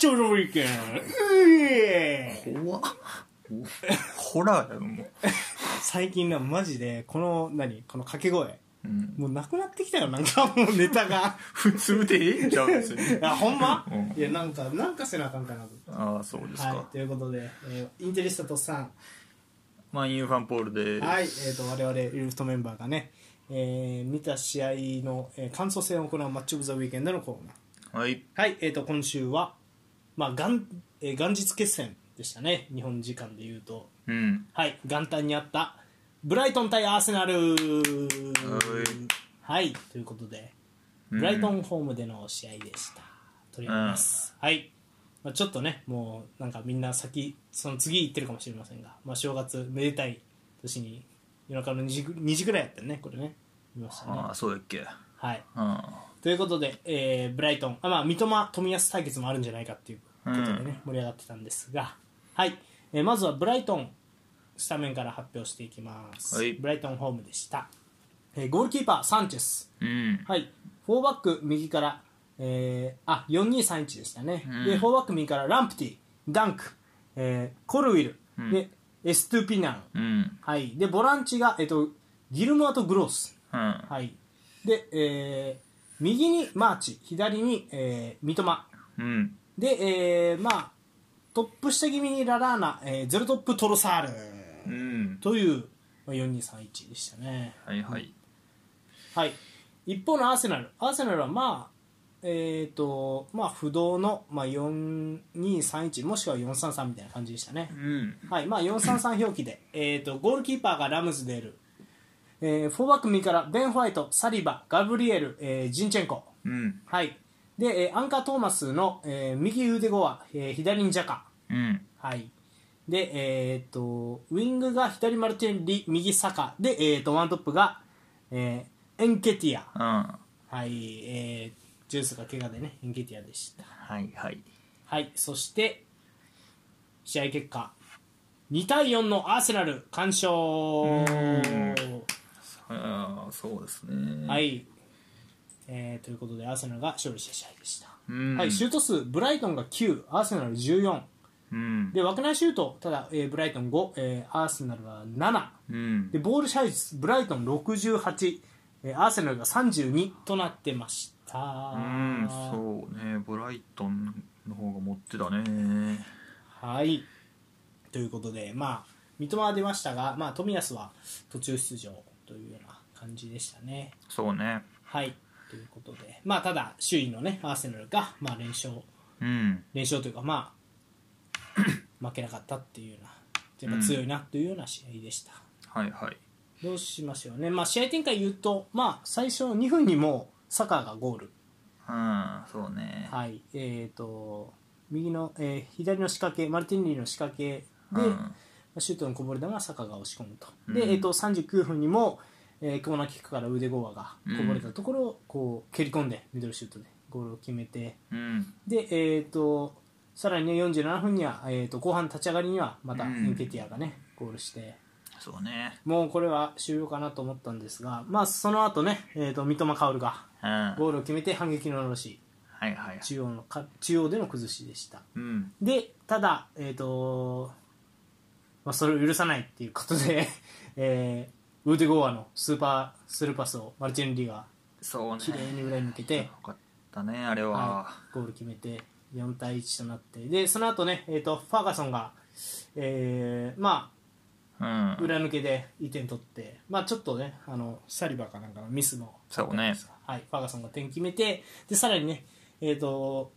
チョのウィーケンうえ怖っ。ホラーやろもう、最近なマジでこの何？この掛け声。うん、もうなくなってきたよなんかもうネタが。普通でええんちゃう別に。あほんま、うん。いやなんかなんかせなあかんかなと。ああそうですか、はいということで、えーインテリスタとさん。マンユーファンポールです、はい、えー、と我々ユルフトメンバーがね、えー見た試合の、えー感想戦を行うマッチ・オブ・ザ・ウィーケンドのコーナー。はい。はい、えー、と今週は、まあ元えー元日決戦でしたね。日本時間でいうと。うん。はい。元旦にあったブライトン対アーセナル。はい。ということでうん。ブライトンホームでの試合でした、取り上げます、はい、まあ、ちょっとねもうなんかみんな先その次行ってるかもしれませんが、まあ、正月めでたい年に夜中の2時ぐ2時ぐらいやったよねこれね。見ましたね。ああそうやっけ。はい。うん。ということで、えーブライトン。あ、まあ、三笘、冨安対決もあるんじゃないかっていうことでね、盛り上がってたんですが、はい。えーまずはブライトンスタメンから発表していきます、はい。ブライトンホームでした、えーゴールキーパーサンチェス、うん。はい、フォーバック右から、えーあ4231でしたね、うん。でフォーバック右からランプティダンク、えーコルウィル、うん。でエストゥピナン、うん。はい、でボランチが、えっとギルモアとグロース、うん。はい、で、えー右にマーチ左に、えー三笘。うんで、えーまあ、トップ下気味にララーナ、えーゼロトップトロサール。うん。というまあ4231でしたね、はいはい。はい、一方のアーセナル。アーセナルはまあえーとまあ、不動の、まあ、4231もしくは433みたいな感じでしたね、うん。はい。まあ、433表記で、えー、とゴールキーパーがラムズデール、えー、フォーバック右からベン・ホワイト、サリバ、ガブリエル、えージンチェンコ、うん。はいでえーアンカー・トーマスの、えー右ウーデゴーア、えー左にジャカ、うん。はい。でえー、とウィングが左マルティネッリ右サカ。で、えー、とワントップが、えーエンケティア、うん。はい。えージュースが怪我でねエンケティアでした。はいはい。はい、そして試合結果。2対4のアーセナル完勝。ああそうですね。はい、えーということでアーセナルが勝利した試合でした、うん。はい、シュート数ブライトンが9アーセナル14うん。で枠内シュートただ、えーブライトン5、えーアーセナルは7うん。でボール支配率ブライトン68、えーアーセナルが32となってました。うんそうね。ブライトンの方が持ってたね。はい。ということでまあ三笘は出ましたが、まあ、冨安は途中出場というような感じでしたね。そうね。はいということで。まあただ首位のねアーセナルが、まあ、連勝。うん。連勝というかまあ 負けなかったっていうようなやっぱ強いなというような試合でした、はいはい。どうしましょうね、まあ、試合展開言うと、まあ、最初の2分にもサカーがゴール。うんそうね。はい。えー、と右の、えー左の仕掛けマルティンリーの仕掛けで、うん。シュートのこぼれ球はサカが押し込むと、うん。で、えー、と39分にも、えーコーナーキックから腕ゴアがこぼれたところをこう蹴り込んでミドルシュートでゴールを決めて。うん。で、えー、とさらに、ね、47分には、えー、と後半立ち上がりにはまたエうん。ンケティアがね、ゴールして。そうね。もうこれは終了かなと思ったんですが、まあ、その後ね、えー、と三笘薫がゴールを決めて反撃ののろしいはいはい。中央のか中央での崩しでした。うん。でただ、えーとまあ、それを許さないっていうことで、えーウーデゴーアのスーパースルーパスをマルチェン・リーがそうね。綺麗に裏に抜けて、よかったねあれは、はい、ゴール決めて4対1となって。でその後ね、えー、とファーガソンが、えーまうん。あ、裏抜けで1点取って、まあ、ちょっとねあのサリバーかなんかのミスのそうね。はい、ファーガソンが点決めてでさらにね、えー、と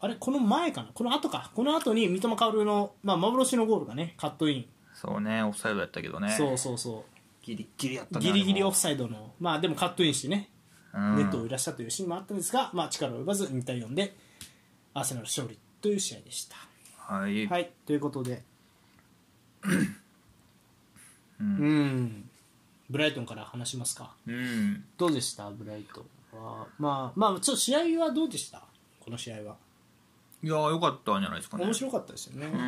あれこの前かな？この後か？この後に三笘薫の、まあ、幻のゴールがねカットイン、そうねオフサイドやったけどね。そうそうそギリギリやったギリギリオフサイドの、まあ、でもカットインしてね、れもネットを揺らしたというシーンもあったんですが、まあ、力及ばず2対4でアーセナル勝利という試合でした。うんはい、はい、ということで、ううん。ん、ブライトンから話しますか。うん。どうでした、ブライトンは。まあ、まあ、ちょっと試合はどうでした？この試合は。いやーよかったんじゃないですかね。面白かったですよね。うん。ま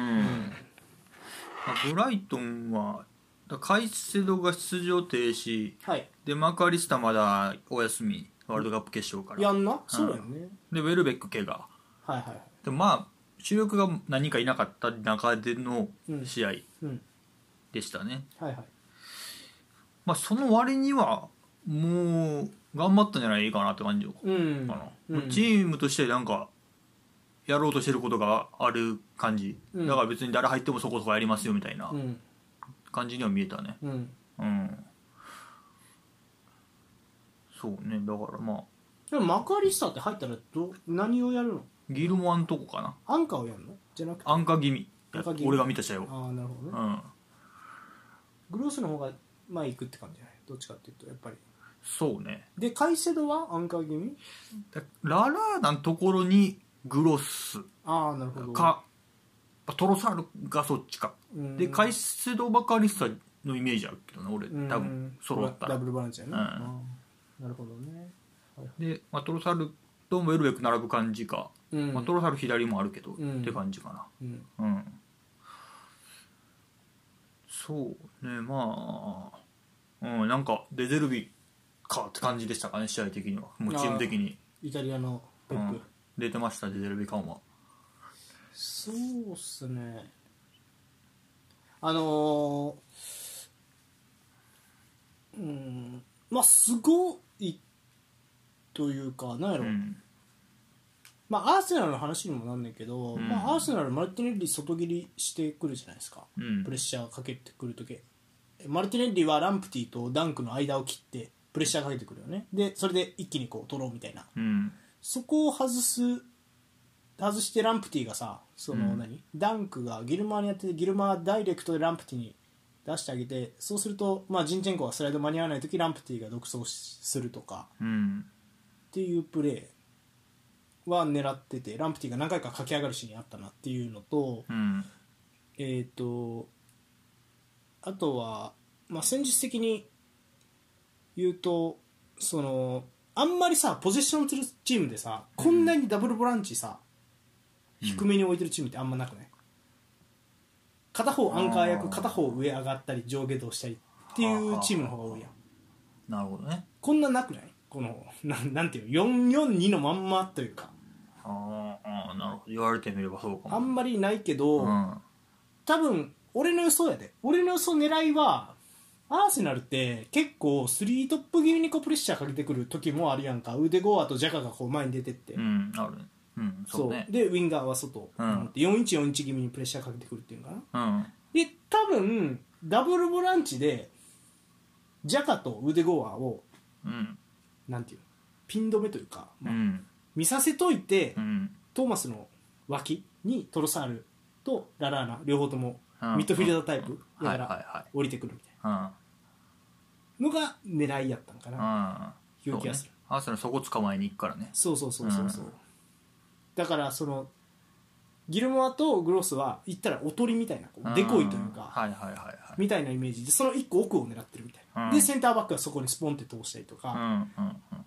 あブライトンはだカイセドが出場停止。はい。でマカリスタまだお休みワールドカップ決勝から。やんな？そうだよね。でウェルベック怪我。はいはいはい。でまあ主力が何かいなかった中でのうん。試合うん。でしたね、はいはい。まあ、その割にはもう頑張ったんじゃないかなって感じかうん。な、うん。チームとしてなんかやろうとしてることがある感じ、うん。だから別に誰入ってもそこそこやりますよみたいな。うん感じには見えたね。うん。うん。そうね。だからまあ。でもマクアリスターって入ったらど何をやるの？ギルモアんとこかな。アンカーをやるの？じゃなくて？安価気味安価気味俺が見た試合を。ああなるほどね。うん。グロースの方がまあ行くって感じじゃない？どっちかっていうとやっぱり。そうね。でカイセドは？アンカー気味だララーナのところにグロス。ああなるほど。かトロサールがそっちか。うん。でカイセドバカリスタのイメージあるけどね俺うん。多分揃った。らダブルバランチやね、うん。あーなるほどね。で、まあ、トロサールとウェルベック並ぶ感じか、うん。まあ、トロサール左もあるけど、ん。って感じかうん。なうん。そうねまあうんなんかデゼルビかって感じでしたかね試合的には。もうチーム的に、イタリアのペップ、うん、出てましたデゼルビ感はそうっすね。あのーうんまあすごいというかなんやろ、うん。まあアーセナルの話にもなんねんけど、うん。まあ、アーセナルマルティネッリ外切りしてくるじゃないですか、うん。プレッシャーかけてくるときマルティネッリはランプティとダンクの間を切ってプレッシャーかけてくるよね。でそれで一気にこう取ろうみたいな。うん。そこを外す外してランプティがさそのうん。何、ダンクがギルマーにやっててギルマーはダイレクトでランプティに出してあげてそうすると、まあ、ジンチェンコがスライド間に合わない時ランプティが独走しするとかうん。っていうプレーは狙っててランプティが何回か駆け上がるシーンあったなっていうのとうん。えっ、とあとは、まあ、戦術的に言うとそのあんまりさポゼッションするチームでさこんなにダブルボランチさ、低めに置いてるチームってあんまなくない？片方アンカー役片方上上がったり上下動したりっていうチームの方が多いやん。なるほどね。こんななくない？このなんなんていうの？442のまんまというか。あーあーなるほど。言われてみればそうかも。あんまりないけど、うん。多分俺の予想やで。俺の予想狙いはアーセナルって結構スリートップ気味にこうプレッシャーかけてくる時もあるやんか。腕ゴアとジャカがこう前に出てって、うんあるねうんそそう。でウィンガーは外、うん。4141気味にプレッシャーかけてくるっていうのかな。うん。で多分ダブルボランチでジャカと腕ゴアをうん。なんていうの？ピン止めというか、まあうん。見させといて、うん。トーマスの脇にトロサールとララーナ両方ともうん。ミッドフィルダータイプうん。だから降りてくるみたいうん。なのが狙いやったんかうな、ん。いう気がする。アーセそこ捕まえに行くからね。そうそうそうそうそう、うんだからそのギルモアとグロスは言ったらおとりみたいなこうデコイというか、はいはいはいはい。みたいなイメージでその1個奥を狙ってるみたいな、うん。でセンターバックはそこにスポンって通したりとか、うんうんうん。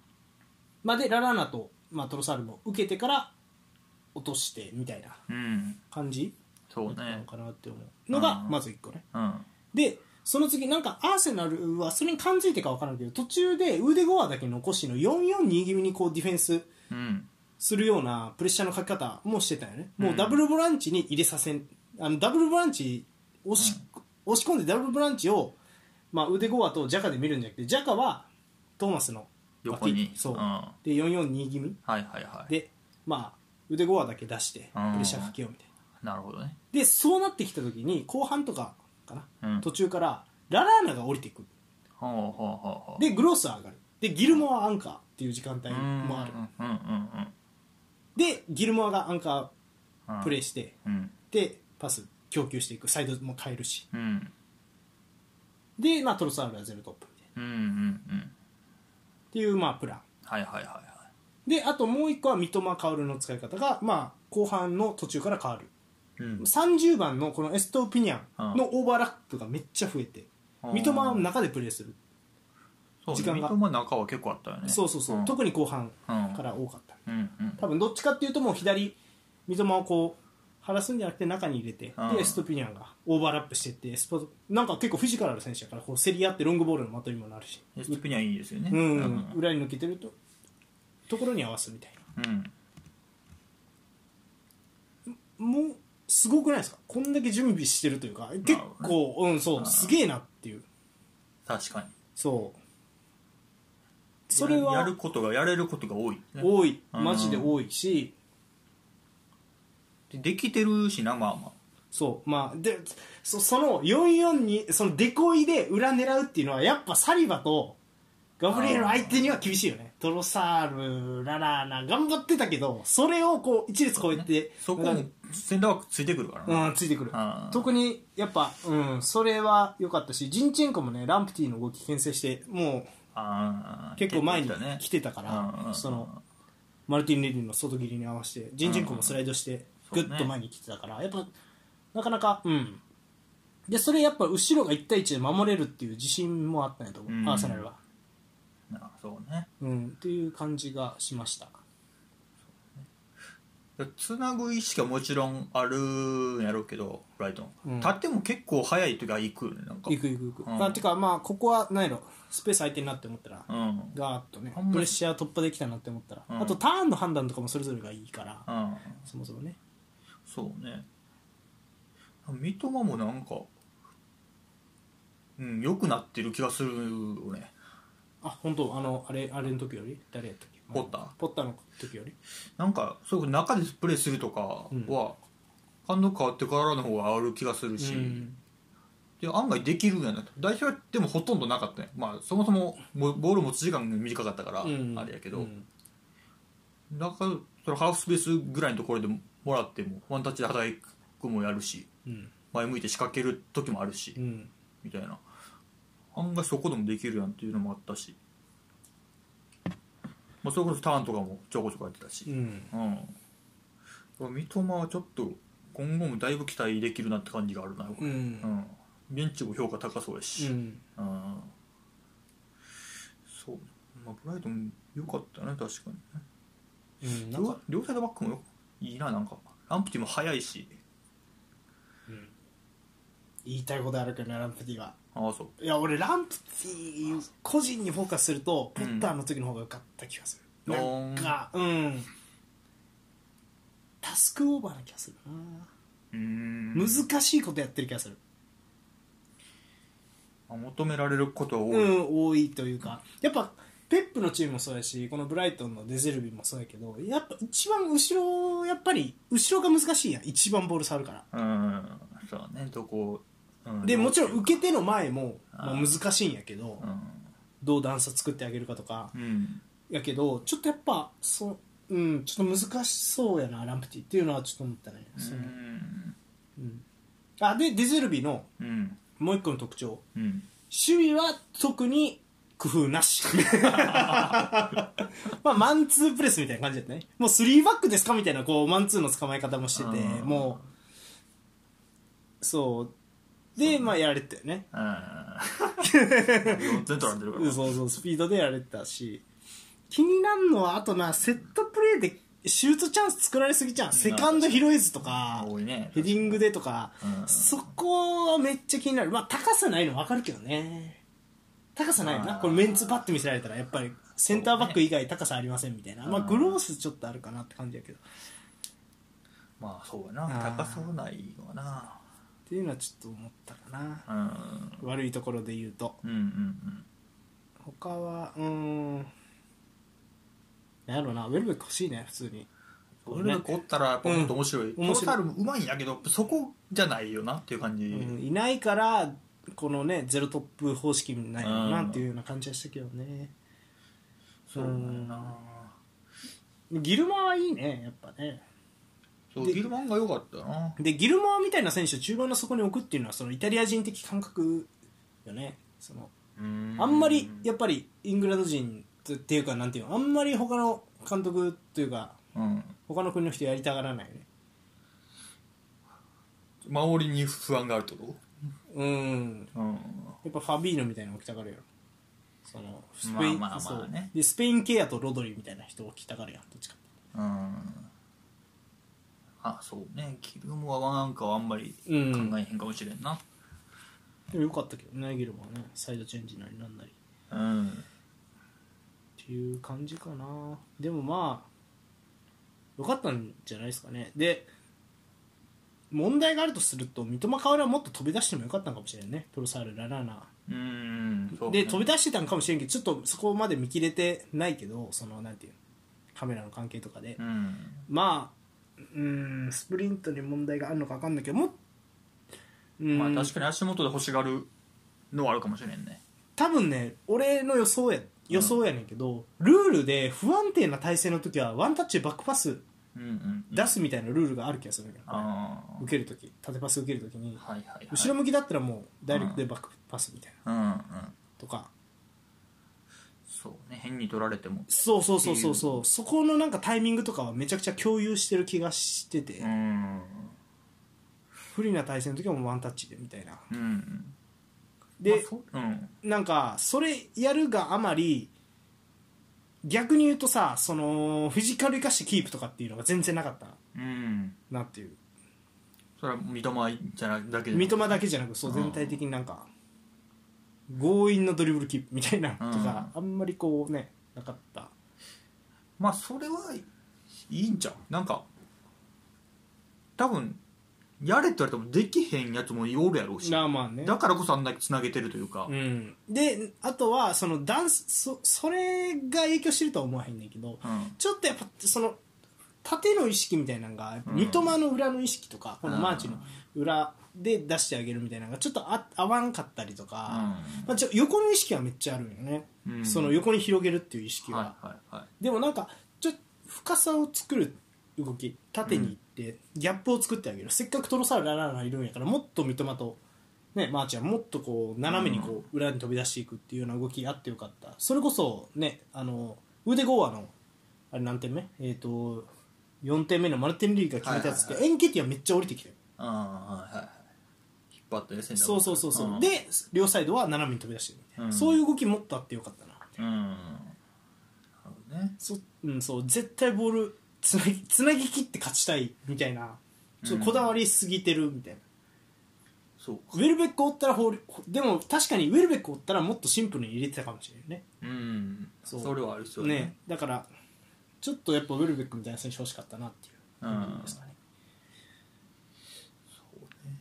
まあ、でララーナと、まあ、トロサールも受けてから落としてみたいなうん。感じそうなのねかなって思うのがうんまず1個ね、うん。でその次なんかアーセナルはそれに感づいてか分からんけど途中で腕ゴアだけ残しの442気味にこうディフェンスうんするようなプレッシャーのかけ方もしてたよね、もううんダブルボランチに入れさせんあのダブルボランチ押し,、押し込んでダブルボランチを、まあ、腕ゴアとジャカで見るんじゃなくてジャカはトーマスの横に。そう、うん。はで442気味。いはいはい。でまあ腕ゴアだけ出してプうん。レッシャーかけようみたいな。なるほどね。でそうなってきた時に後半とかかな、うん。途中からララーナが降りてく。るほうほうほうほう。でグロスは上がる。でギルモアはアンカーっていう時間帯もある。うんうんうんでギルモアがアンカうん。ープレーしてうん。でパス供給していく。サイドも変えるし。うん。で、まあ、トロサールはゼロトップみたいな。うんうんうん。っていうまあプラン。はいはいはいはであともう一個は三笘薫の使い方が、まあ、後半の途中から変わる。いうん。30番のこのエストピニャンのオーバーラップがめっちゃ増えてうん。三笘は中でプレーするそう時間が。三笘中は結構あったよね。そうそうそう、ん。特に後半うんから多かったうんうん。多分どっちかっていうともう左三笘をこう晴らすんじゃなくて中に入れてうん。でエストピニャンがオーバーラップしてってスポなんか結構フィジカルある選手だからこう競り合ってロングボールの的にもなるし。エストピニャンいいですよね。うん、うん。裏に抜けてるとところに合わすみたいな。うん。もうすごくないですか？こんだけ準備してるというか結構、うんそうすげえなっていう。確かに。そうそれややはることがやれることが多い、ね、多い。うん。マジで多いし。でできてるしなまあまそう。まあでそその44にそのデコイで裏狙うっていうのはやっぱサリバとガブリエル相手には厳しいよね。トロサールララーナ頑張ってたけどそれをこう一列超えてあそこもセンターバックついてくるからな、うん、ついてくる。うん。特にやっぱ、うん、それは良かったしジンチェンコもねランプティの動き牽制してもあーう結構前に来てたから、うんそのマルティン・レディの外切りに合わせてジンチェンコもスライドしてうんグッと前に来てたから、やっぱなかなかうん。でそれやっぱ後ろが1対1で守れるっていう自信もあったんやと思う、うん。アーセナルは、あそうね。うん、っていう感じがしました。つなぐ意識はもちろんあるんやろうけどブライトン、うん。立っても結構早い時は行くよねなんか。いくいくいく、うん。まあてかまあここは何やろスペース空いてんなって思ったら、うん。ガーッとね。あんまりプレッシャー突破できたなって思ったら、うん。あとターンの判断とかもそれぞれがいいから、うん。そもそもね。そうね。三笘もなんかうん良くなってる気がするよね。あ本当？あのあれあれの時より？誰やったっけ？ポッター。ポッターの時より？なんかそういう中でプレーするとかは、監督変わってからの方がある気がするし、うんで案外できるんやなと。代表はでもほとんどなかったね、まあ、そもそもボボール持つ時間が短かったから、うん。あれやけど、うん。だからそのハーフスペースぐらいのところでもらってもワンタッチで働くもやるしうん。前向いて仕掛ける時もあるし、うん。みたいな。案外そこでもできるやんっていうのもあったし、まあ、それこそターンとかもちょこちょこやってたし、うん。うん、三笘はちょっと今後もだいぶ期待できるなって感じがあるな、ううん。んベンチも評価高そうやし、うん。うんそう、まあ、ブライトン良かったね確かにね。うんなんか。両両サイドバックもよいいななんか。ランプティも速いし。言いたいことあるけどねランプティはああそう。いや俺ランプティ個人にフォーカスするとポうん。ッターの時の方が良かった気がする、おーなんかうん。タスクオーバーな気がするな。うーん。難しいことやってる気がする。まあ求められることは多い、うん、多いというか。やっぱペップのチームもそうやしこのブライトンのデゼルビもそうやけどやっぱ一番後ろやっぱり後ろが難しいやん。一番ボール触るから。うんそうね。どこ、うん。でもちろん受けての前も、まあ、難しいんやけどどう段差作ってあげるかとかうん、うんやけどちょっとやっぱそうんちょっと難しそうやなランプティっていうのはちょっと思ったね、そのうん。あでデゼルビのうんもう一個の特徴。うん。守備は特に工夫なし。まあマンツープレスみたいな感じだったね。もう3バックですかみたいなこうマンツーの捕まえ方もしててうんもう。そう。でまあやられてたよね。うん4点取られてるから。そうそうスピードでやられてたし。気になるのはあとなセットプレーでシュートチャンス作られすぎじゃん。セカンド拾えずとか多いね。ヘディングでとか、うん。そこはめっちゃ気になる。まあ高さないの分かるけどね。高さないよな。あ。ーこれメンツパッと見せられたらやっぱりセンターバック以外高さありませんみたいな、まあうんグロースちょっとあるかなって感じやけど。っまあそうやな。高さはないのはなていうのはちょっと思ったかな。うん。悪いところで言うと。うんうん。他はうーんなんやろうな。ウェルベック欲しいね普通に。うん俺がおったらやっぱもっと面白い、うん。トロサールもうまいんやけどそこじゃないよなっていう感じ、うん。いないからこのねゼロトップ方式ないのなうんっていうような感じはしたけどね。そうだよなギルマはいいねやっぱね。でそうギルマンが良かったな。でギルマーみたいな選手を中盤の底に置くっていうのはそのイタリア人的感覚よね。そのあんまりやっぱりイングランド人っていうかなんていうのあんまり他の監督というかうん。他の国の人やりたがらないよね。守りに不安があるってこうん。とうん。やっぱファビーノみたいなの置きたがるよそのスペイン、まあまあまあそう。ねでスペインケアとロドリみたいな人を置きたがるやんどっちかうん。あそうね。ギルモアはなんかあんまり考うんえへんかもしれんな。でもよかったけどねギルマはね。サイドチェンジなりなんなり。うんっていう感じかな。でもまあよかったんじゃないですかね。で問題があるとすると三笘薫はもっと飛び出してもよかったのかもしれないね。トロサールララーナ。うんそうね。で飛び出してたのかもしれんけどちょっとそこまで見切れてないけどそのなんていうのカメラの関係とかで、うん。まあうんスプリントに問題があるのか分かんないけどもうん、まあ確かに足元で欲しがるのはあるかもしれんね。多分ね俺の予想や予想やねんけど、ルールで不安定な体勢の時はワンタッチでバックパスうんうん出すみたいなルールがある気がするんだよ、ああ受ける時。縦パス受ける時に。はいはいはい。後ろ向きだったらもうダイレクトでバックパスみたいな。うんうん。とか。そうね。変に取られても。そうそうそうそうそう。そこのなんかタイミングとかはめちゃくちゃ共有してる気がしてて、うん。不利な対戦の時はもうワンタッチでみたいな。うんで、まあそううん。なんかそれやるがあまり逆に言うとさそのフィジカル生かしてキープとかっていうのが全然なかったうん。なっていう。それは三笘じゃなだけで三笘だけじゃなくそううん全体的になんか強引なドリブルキープみたいなとかあんまりこうねなかった。まあそれはいいんちゃう？なんか多分やれって言われてもできへんやつもおるやろうし。まあね。だからこそあんだけつなげてるというか。うん、であとはそのダンスそそれが影響してるとは思わへんねんけどうん。ちょっとやっぱその縦の意識みたいなのがうん。三笘の裏の意識とか、このうんマーチの裏で出してあげるみたいなのがちょっとあ合わんかったりとか、まあ、ちょ横の意識はめっちゃあるよね、うん。その横に広げるっていう意識は、はいはいはい。でもなんかちょっと深さを作る動き縦に行ってギャップを作ってあげる、せっかくトロサールララーナいるんやからもっと三笘と、ね、マーチはもっとこう斜めにこう裏に飛び出していくっていうような動きがあってよかった。それこそねあのウーデゴーアのあれ何点目？えっ、と4点目のマルティン・リーが決めたやつって、はいはいエンケティはめっちゃ降りてきてる。ああはいはいはい。引っ張ってそうそうそうそう、ん。で両サイドは斜めに飛び出してるみたいな、うん。そういう動きもっとあってよかったな。うん。なるほどね。そ,、うん、そう。絶対ボールつなぎつなぎ切って勝ちたいみたいなちょっとこだわりすぎてるみたいな、そうか。ウェルベックおったらホールでも確かにウェルベックおったらもっとシンプルに入れてたかもしれないね。うん。そそうれはある必要ね。だからちょっとやっぱウェルベックみたいな選手欲しかったなっていう。うん。感じですかね、そうね。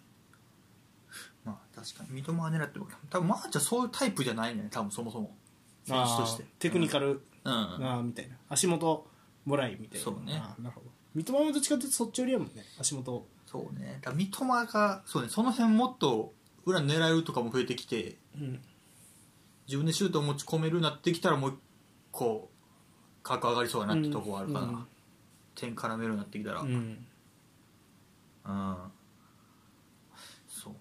まあ確かに。三笘は狙っても多分マーチはそういうタイプじゃないね多分そもそも。選手として。テクニカルうん。みたいな。足元もらいみたいな。そうね。なるほど。三笘もどっちかというとそっち寄りやもんね。足元そうね。だから三笘がそうね。その辺もっと裏狙うとかも増えてきてうん。自分でシュートを持ち込めるようになってきたらもう一個格上がりそうやなってとこはあるかな、うん。点絡めるようになってきたら。うん、うん。そうね。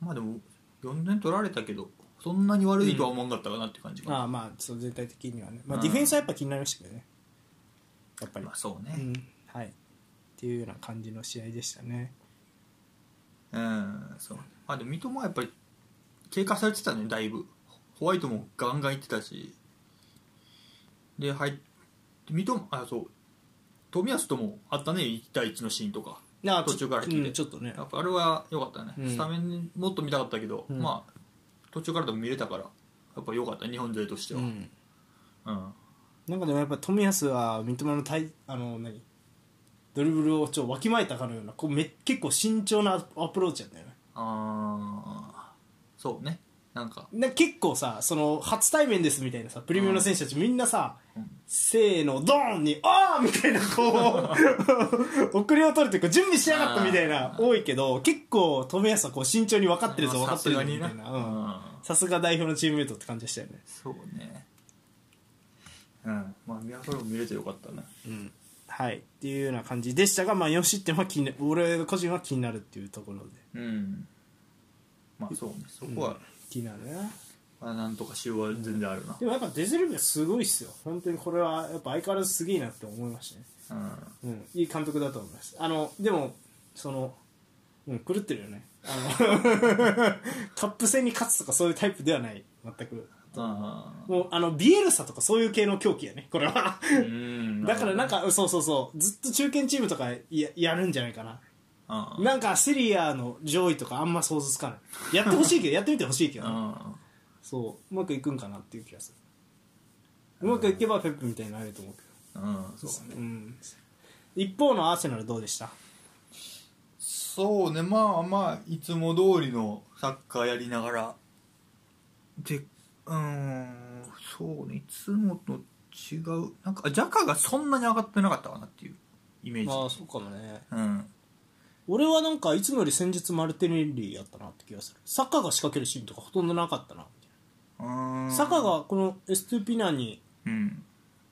まあでも4点取られたけどそんなに悪いとは思わんかったかなって感じかな、ああまあそう全体的にはね、まあ、うんディフェンスはやっぱ気になりましたけどねやっぱり、まあそうね。うん。はい。っていうような感じの試合でしたね。うんそう。まあでも三笘はやっぱり経過されてたねだいぶ。ホワイトもガンガンいってたし。で入って三笘あそう。冨安ともあったね1対1のシーンとか。ああ途中から来て。うんちょっとね。やっぱあれは良かったね、うん。スタメンもっと見たかったけど、うん。まあ途中からでも見れたからやっぱ良かった日本勢としては、うん。うんなんかでもやっぱ冨安は三笘の対あの何？ドリブルをちょっとわきまえたかのようなこうめ結構慎重なアプローチなんだよね。ああそうね。なんか。な結構さその初対面ですみたいなさプレミアの選手たちみんなさ、うん。せーのドーンにああみたいなこう遅れを取るというか準備しやがったみたいな多いけど結構冨安はこう慎重に分かってるぞ分まあかってるぞみたいな。さすが代表のチームメイトって感じでしたよね。そうねうん。まあ宮古も見れてよかったね。うん。はい。っていうような感じでしたが、まあ、4失点は気にな俺個人は気になるっていうところで。うん。まあそうね。そこは、気になるねまあ、なんとかしようは全然あるな。でもやっぱデゼルビはすごいっすよ。本当にこれはやっぱ相変わらずすげえなって思いましたね。うん。うん、いい監督だと思いますあのでもその、うん、狂ってるよね。あの カップ戦に勝つとかそういうタイプではない。全く。あもうあのビエルサとかそういう系の狂気やねこれは。だからなんかそうそうそうずっと中堅チームとかややるんじゃないかな。なんかセリエの上位とかあんま想像つかない。やってほしいけど やってみてほしいけどね。あそううまくいくんかなっていう気がする。うまくいけばペップみたいになれると思うけど。ーうんそうね。うん、一方のアーセナルどうでした？そうね。まあまあいつも通りのサッカーやりながらでうーんそうねいつもと違う。なんかジャカがそんなに上がってなかったかなっていうイメージ、まあそうかもね。うん。俺はなんかいつもより戦術マルティネッリやったなって気がする。サッカーが仕掛けるシーンとかほとんどなかったなサッカー。がこのエストゥピナにうん。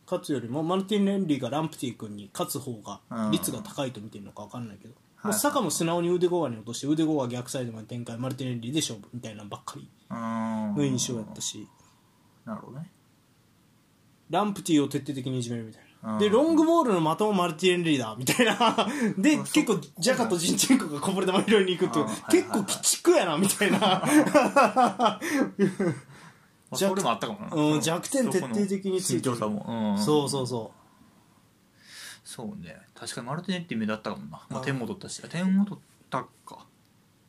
勝つよりもマルティネッリがランプティ君に勝つ方がうん率が高いと見てるのか分かんないけど、はいもうサカも素直に腕ゴアに落として腕ゴア逆サイドまで展開マルティネッリで勝負みたいなのばっかり。の印象やったし。なるほどね。ランプティを徹底的にいじめるみたいな。うん。でロングボールの的もマルティネッリだみたいな。で結構ジャカとジンチェンコがこぼれ球拾いに行くっていう。あはいはいはい。結構鬼畜やなみたいな。まあ、弱それもあったかもな、うん弱点徹底的についてる。うん、そうそうそそうね。確かにマルティネッティ目立ったかもな、まあ、うん点も取ったし。点も取ったか。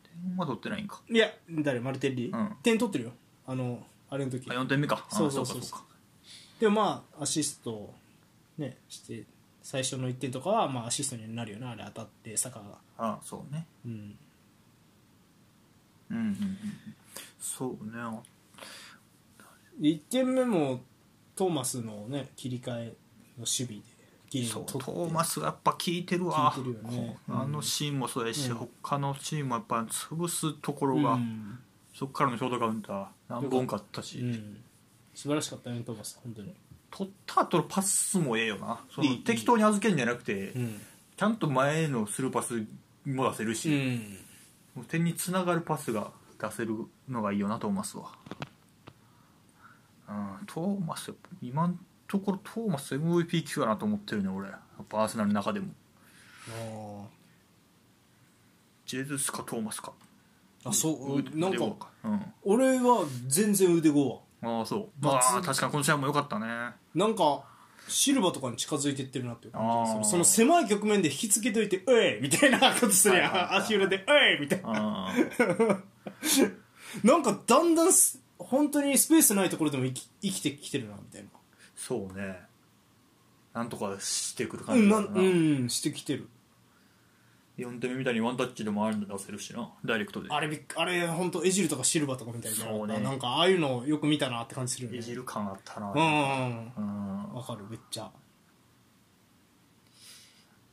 点は取ってないんか。ういや誰？マルテッリ、うん。点取ってるよ。あのあれの時。あ4点目か。あそうそうそう。かか。でもまあアシストをねして最初の1点とかはまあアシストになるよなあれ当たってサカが。あそうね。うん。うんうんうんそうね。1点目もトーマスのね切り替えの守備でそうトーマスがやっぱ効いてるわ。効いてるあのシーンもそうやし、うん。他のチームはやっぱ潰すところが、うん、そこからのショートカウンター何本かあったし、うん、素晴らしかったねトーマス本当に。取った後のパスもええよな。その適当に預けるんじゃなくて、うん、ちゃんと前へのスルーパスも出せるし、うん、点につながるパスが出せるのがいいよなトーマスは、うん、トーマスやっぱ今のところトーマス MVP 級やなと思ってるね俺。やっぱアーセナルの中でも。あジェズスかトーマスか。ーあそう腕なんかうん。俺は全然腕ゴああそう。まあ確かにこの試合も良かったね。アなんかシルバとかに近づいてってるなっていう感じがするあーその狭い局面で引きつけといて「おい!」みたいなことするやはいはいはい。ん足裏で「おい!」みたいな。あ。なんかだんだんす本当にスペースないところでも生き生きてきてるなみたいなそうね。なんとかしてくる感じだな、うんしてきてる。4点目みたいにワンタッチでもあるの出せるしな。ダイレクトで。あれびっあれ本当エジルとかシルバとかみたいな。そうね。なんかああいうのよく見たなって感じするよね。いじる感あったな。うんうんうん。うん。わかるめっちゃ。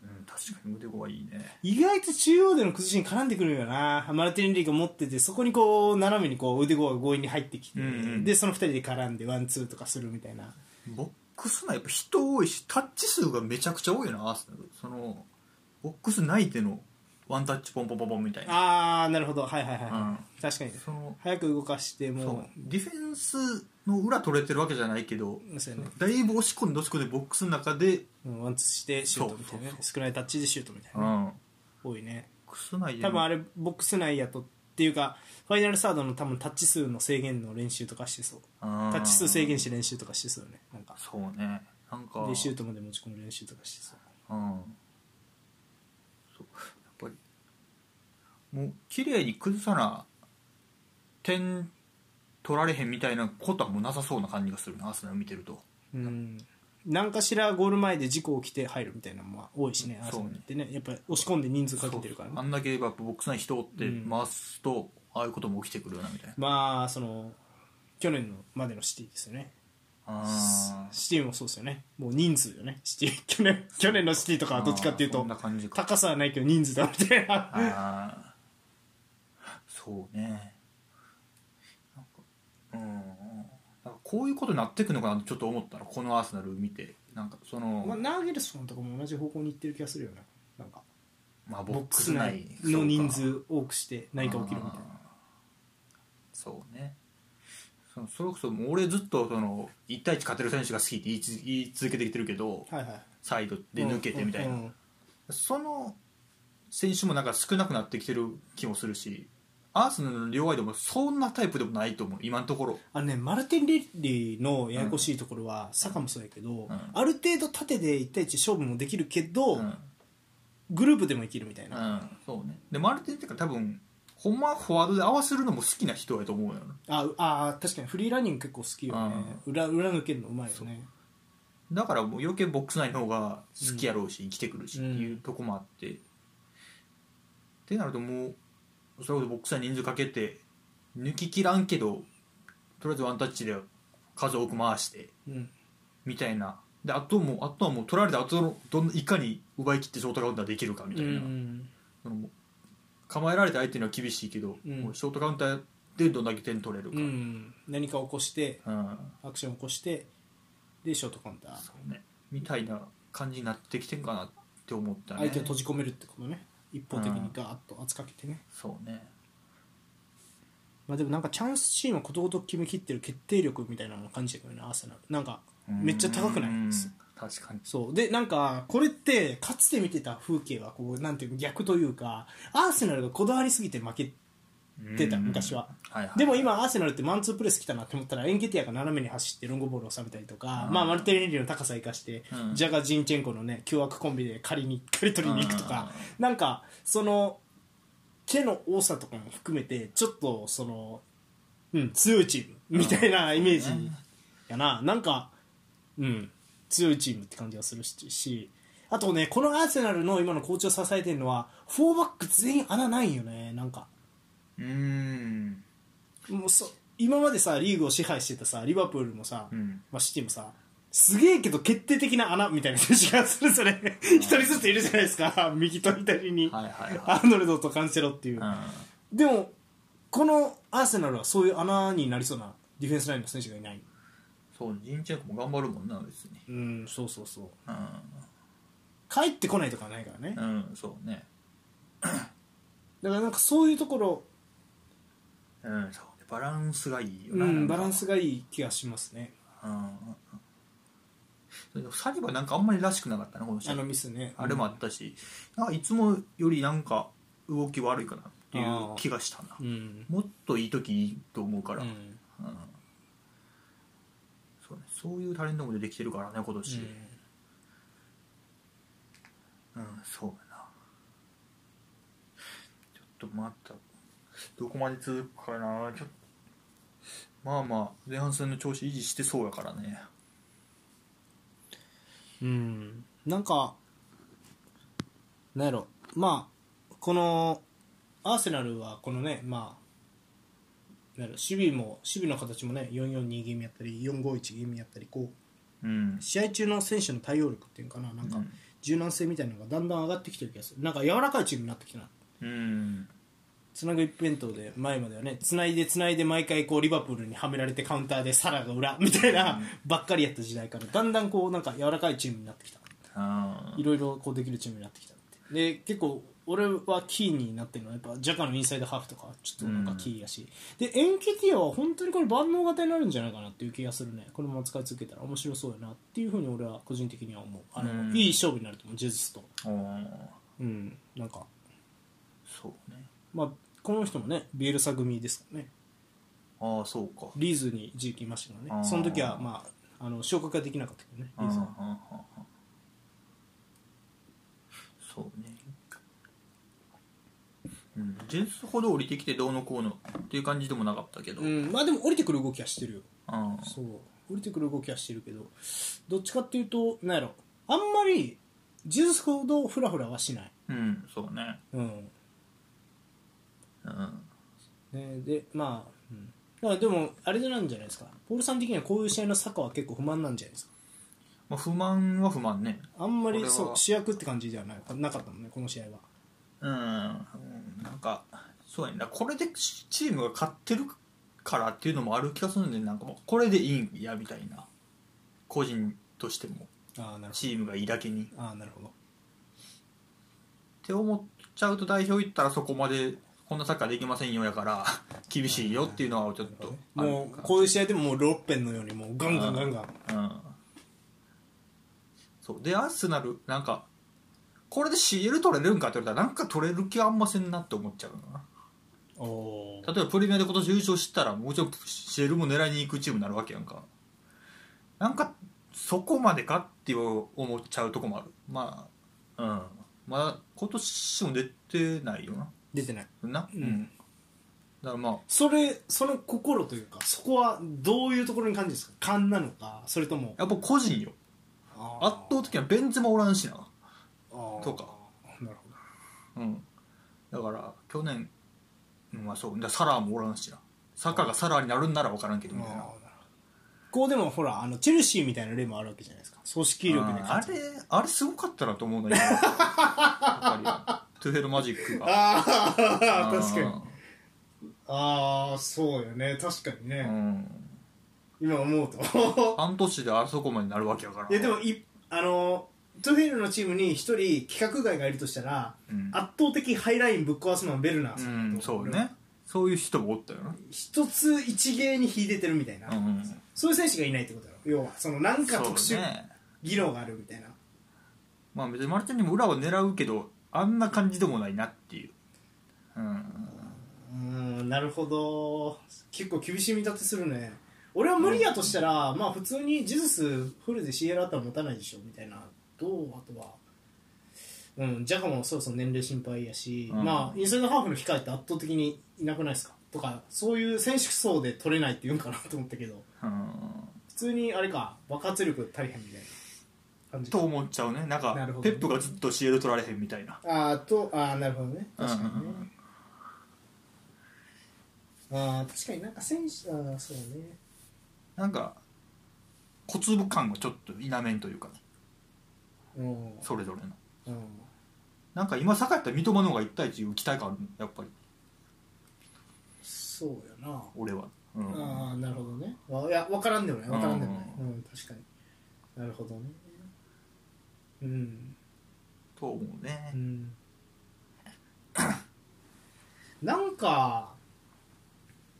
うん確かに腕子はいいね。意外と中央での崩しに絡んでくるよな。マルティネリーが持っててそこにこう斜めにこう腕ゴが強引に入ってきて、うんうん。でその2人で絡んでワンツーとかするみたいなボックス内やっぱ人多いしタッチ数がめちゃくちゃ多いよなアーセナル。そのボックス内でのワンタッチポンポンポンポンみたいな。ああなるほど。はいはいはい、はい。うん。確かに。その早く動かしてそう。もディフェンスの裏取れてるわけじゃないけどうそうやね。だいぶ押し込んで押し込んでボックスの中でうんワンツーしてシュートみたいなね。そう少ないタッチでシュートみたいな、うん。ボ多いね。ックス内で多分あれボックス内やとっていうかファイナルサードの多分タッチ数の制限の練習とかしてそう。タタッチ数制限して練習とかしてそうよね。なんか。そうね。なんか。でシュートまで持ち込む練習とかしてそう。うん。そう。やっぱりもう綺麗に崩さな点取られへんみたいなことはもうなさそうな感じがするなアーセナル見てると。うん何かしらゴール前で事故起きて入るみたいなのも多いしねアーセそうね。ナルってねやっぱり押し込んで人数かけてるからね。あんだけやっぱボックス内人おってうん回すと、ああいうことも起きてくるよなみたいな。まあその去年のまでのシティですよね。あー。シティもそうですよね。もう人数よね。シティ。去年去年のシティとかはどっちかっていうと高さはないけど人数だみたいな。ああそうね。なんかうんこういうことになってくのかなってちょっと思ったの。このアーセナル見て。なんかその、まあ、ナーゲルソンとかも同じ方向に行ってる気がするよねな。んかまあ、ボックス内の人数多くして何か起きるみたいな。そうね。そのそれこそ俺ずっとその1対1勝てる選手が好きって言いつ言い続けてきてるけどはいはい。サイドで抜けてみたいな、うんうん。その選手もなんか少なくなってきてる気もするしアーセナルの両ワイドもそんなタイプでもないと思う今のところ。あのね、マルティン・レッリーのややこしいところは、サカもそうやけど、ん。ある程度縦で1対1勝負もできるけど、うん、グループでもいけるみたいな、うん、そうね。でマルティンっていうか多分ほんまはフォワードで合わせるのも好きな人やと思うよ。なああ確かに。フリーランニング結構好きよね、裏裏抜けるのうまいよね。だからもう余計ボックス内の方が好きやろうし、生きてくるしっていうとこもあって、ってなるともうそれこそボックスに人数かけて抜ききらんけどとりあえずワンタッチで数多く回してうん。みたいな。であともうあとはもう取られた後のどんいかに奪い切ってショートカウンターできるかみたいな、うん構えられた相手には厳しいけど、うん。もうショートカウンターでどんだけ点取れるか、うん。何か起こしてうん。アクション起こしてでショートカウンター。そうね、みたいな感じになってきてんかなって思ったね。相手を閉じ込めるってことね一方的にガーッと圧かけてね、そうね。まあ、でもなんかチャンスシーンはことごとく決めきってる決定力みたいなのを感じたけどねアーセナル。なんかめっちゃ高くない？うん確かに。そう。でなんかこれってかつて見てた風景はこうなんていうの逆というかアーセナルがこだわりすぎて負けてたうん。昔は。はいはい、でも今アーセナルってマンツープレス来たなって思ったらエンケティアが斜めに走ってロングボールを収めたりとか、うん。まあ、マルティネリの高さを生かして、うん。ジャガ・ジンチェンコのね凶悪コンビで借りに借り取りに行くとか、なんかその手の多さとかも含めてちょっとその、うん、強いチームみたいなイメージやな、なんか、うん、強いチームって感じがするしあとねこのアーセナルの今のコーチを支えてるのは4バック全員穴ないよねなんか。うん。もうそ今までさリーグを支配してたさリバプールもさ、うん。まあ、シティもさすげえけど決定的な穴みたいな選手がそれ。ぞれ一人ずついるじゃないですか。右と左に、はいはいはアーノルドとカンセロっていう、い、でもこのアーセナルはそういう穴になりそうなディフェンスラインの選手がいない。そうジンチェンコも頑張るもんな別に。うんそうそうそう。う帰ってこないとかはないからね、ん、うん、そうね。だからなんかそういうところ、うん。そう。ねバランスがいいような,、ん、バランスがいい気がしますね。うんうんサリバなんかあんまりらしくなかったなこの試合あのミスね。あれもあったし、なんかいつもよりなんか動き悪いかなっていう気がしたな。うん、もっといい時いいと思うから、ううん。んそうね、そういうタレントも出てきてるからね今年。うん、そうやな。ちょっとまたどこまで続くかな。ちょっとまあまあ前半戦の調子維持してそうやからね。うん、なんかなんやろ。まあこのアーセナルはこのねまあなんやろ。守備も守備の形もね442気味やったり451気味やったりこううん。試合中の選手の対応力っていうのかな。なんかうん。柔軟性みたいなのがだんだん上がってきてる気がする。なんか柔らかいチームになってきたな。うんつなぐ一辺倒で前まではねつないでつないで毎回こうリバプールにはめられてカウンターでサラが裏みたいなばっかりやった時代からだんだんこうなんか柔らかいチームになってきた。あいろいろこうできるチームになってきたって。で結構俺はキーになってるのはやっぱジャカのインサイドハーフとかちょっとなんかキーやし、でエンケティアは本当にこれ万能型になるんじゃないかなっていう気がするね。このまま使い続けたら面白そうやなっていうふうに俺は個人的には思う。あの、うん。いい勝負になると思うジェズスと。うん。なんか。そうねまあこの人もねビエルサ組ですからね。ああそうか。リーズに一時期いましたからね。その時はまああの昇格ができなかったけどねリーズは。そうね。うんジェスほど降りてきてどうのこうのっていう感じでもなかったけど、うんまあでも降りてくる動きはしてるよ。ああそう。降りてくる動きはしてるけどどっちかっていうとなんやろ。あんまりジュースほどフラフラはしない、うんそうね。うんうんね、でまあ、うん、だからでもあれなんじゃないですか。ポールさん的にはこういう試合のサッカーは結構不満なんじゃないですか。まあ、不満は不満ね。あんまりそう主役って感じではないなかったもんねこの試合は。うん、うん、なんかそうやね。これでチチームが勝ってるからっていうのもある気がするんでなんかもうこれでいいんやみたいな。個人としても。ああなるほチームがいいだけに。どああなるほど。って思っちゃうと代表行ったらそこまでこんなサッカーできませんよやから 厳しいよっていうのはちょっともうこういう試合でももうロッペンのようにもうガンガンガンガン。うん。そう。でアーセナルなんかこれで CL 取れるんかって言われたらなんか取れる気はあんませんなって思っちゃうな。例えばプレミアで今年優勝したらもちろん CL も狙いに行くチームになるわけやんか。なんかそこまでかって思っちゃうとこもある。まあうん。まだ今年も出てないよな出てない。な？うん。だからまあ。それその心というかそこはどういうところに感じるんですか？勘なのか？それとも。やっぱ個人よ。圧倒的なベンツもおらんしな。とか。なるほうん。だから去年うんまあそう。だからサラーもおらんしな。サッカーがサラーになるんなら分からんけどみたいな。こうでもほらあのチェルシーみたいな例もあるわけじゃないですか。組織力であ勝つれあれすごかったなと思うんだけど。やっぱり トゥヘルマジックが。ああうん確かに。ああそうよね。確かにね、うん。今思うと。半年であそこまでなるわけやから。いやでもいあのトゥフェルのチームに一人規格外がいるとしたら、うん。圧倒的ハイラインぶっ壊すのはベルナーうさんんそうね。そういう人もおったよな。一つ一芸に秀でてるみたいな、うんうんそういう選手がいないってことだろ。要はそのなんか特殊技能があるみたいな、まあ別にマルティンにも裏を狙うけどあんな感じでもないなっていう。うん。うーんなるほど。結構厳しい見立てするね。俺は無理やとしたら、まあ普通にジズスフルで CL あったら持たないでしょみたいな。とあとは。うんジャカもそろそろ年齢心配やし、うん。まあインサイドハーフの控えって圧倒的にいなくないですか？とかそういう選手層で取れないって言うんかなと思ったけど。うん。普通にあれか爆発力足りへんみたいな感じと思っちゃうね。なんかなるほどね。ペップがずっと CL 取られへんみたいな。あーとあーなるほどね。確かにね、あー確かになんか選手あーそうね。なんか小粒感がちょっと否めんというかうん。それぞれの。うん。なんか今坂やったら三笘の方が1対1いう期待感あるやっぱり。そうやな、俺は、うん、ああなるほどね。わいや分からんでもない。分からんでもない、ううん確かに。なるほどねうん。と思うね。うん。なんか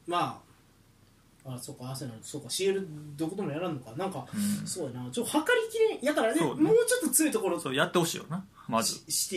まああそうかアーセナルそうか CL どこともやらんのか。なんか、うん。そうやな。ちょっと測りきれんやからね。ね。もうちょっと強いところ。そうやってほしいよな。まず。シシ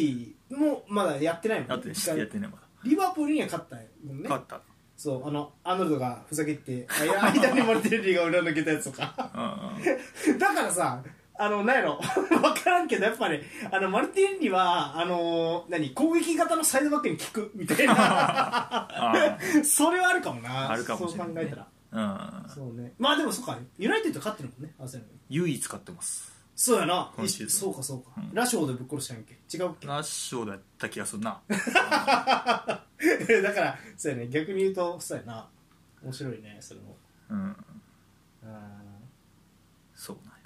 ティ。もまだやってないもんやって一回やってねまだ。リバプールには勝ったもんね。勝った。そうあのアーノルドがふざけて間にマルティネリが裏抜けたやつとか。うんうん。だからさあのなんやろ。分からんけどやっぱりあのマルティネリはあの何攻撃型のサイドバックに効くみたいな。あ それはあるかもな。あるかもしれないそう考えたら。うん。そうね。まあでもそうか。ユナイテッド勝ってるもんねアーセナル。唯一勝ってます。そうやな。そうかそうか、うん。ラショーでぶっ殺したんけ？違うっけ？ラッショーだった気がするな。だからそうやね。逆に言うとそうやな。面白いねそれも。うん。うんそうなんよ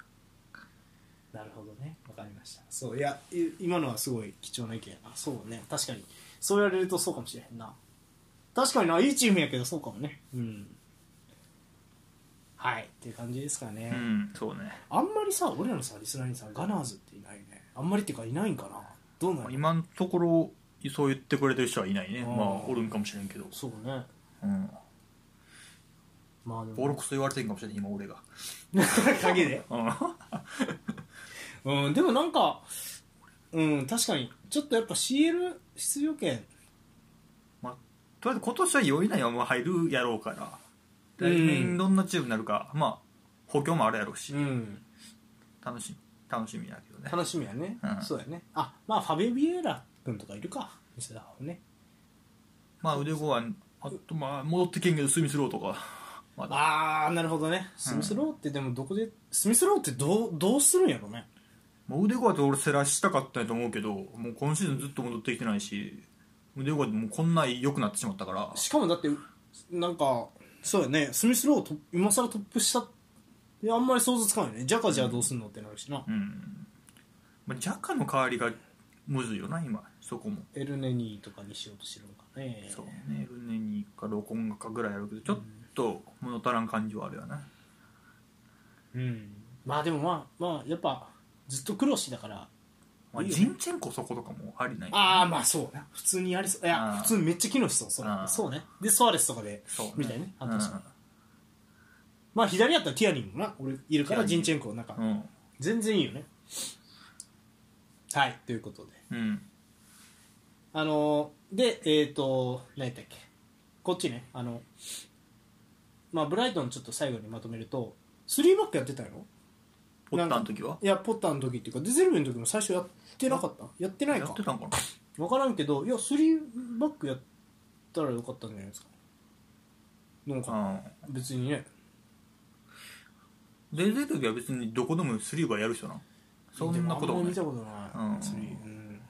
なるほどねわかりましたそういやい今のはすごい貴重な意見。やなそうね。確かに。そう言われるとそうかもしれへんな。確かにないいチームやけどそうかもね。うん。はい。っていう感じですかね、うんそうね。あんまりさ俺らのさリスナーにさガナーズっていないね。あんまりっていうかいないんかな。どうなの今のところそう言ってくれてる人はいないね。あーまあおるんかもしれんけど。そうね。うん。まあでも。ボロクソ言われてんかもしれん今俺が。影で。うんうんでもなんかうん確かに。ちょっとやっぱ CL 出場権。まあとりあえず今年は4位以内はもう入るやろうから。うん。来年どんなチームになるかまあ補強もあるやろうし。うん。楽しみ楽しみやけどね。楽しみやね、うん。そうやね。あまあファビビエラ君とかいるか。西田はね。まあ腕後はあとまあ戻ってけんけどスミスローとか。まだ。ああなるほどね。スミスローってでもどこで、スミスローってどうどうするんやろねもう腕後は俺セラしたかったと思うけどもう今シーズンずっと戻ってきてないし腕後はもうこんな良くなってしまったから。しかもだってなんかそうやね。スミスローと今更トップ下いやあんまり想像つかないね。ジャカじゃあどうすんのってなるしな、うん、まあ、ジャカの代わりがむずいよな今そこも。エルネニーとかにしようとしてるのかね。そうね。ルネニかロコンガかぐらいあるけどちょっと物足らん感じはあるよねうん。まあでもまあまあやっぱずっと苦労しだから。まあ、いいよジンチェンコそことかもありないああまあそうね普通にやりそう。いや普通にめっちゃ機能しそう。それあー。そうね。でソアレスとかでそうね。みたいね。あうん。確かにまあ左やったらティアニンもな。俺いるからジンチェンコなんかうん。全然いいよね。はい。ということで。うん。あのーでえっ、と何やったっけ。こっちね。あのまあブライトンちょっと最後にまとめると3バックやってたよポッターの時は？いやポッターの時っていうかデゼルベの時も最初やってなかった？やってないか？やってたんかな？分からんけどいや3バックやったらよかったんじゃないですか？なんかあ別にね。デゼル時は別にどこでもスリーバーやる人なそんなこともない。でもあんま見たことない、うん。スリー。うん。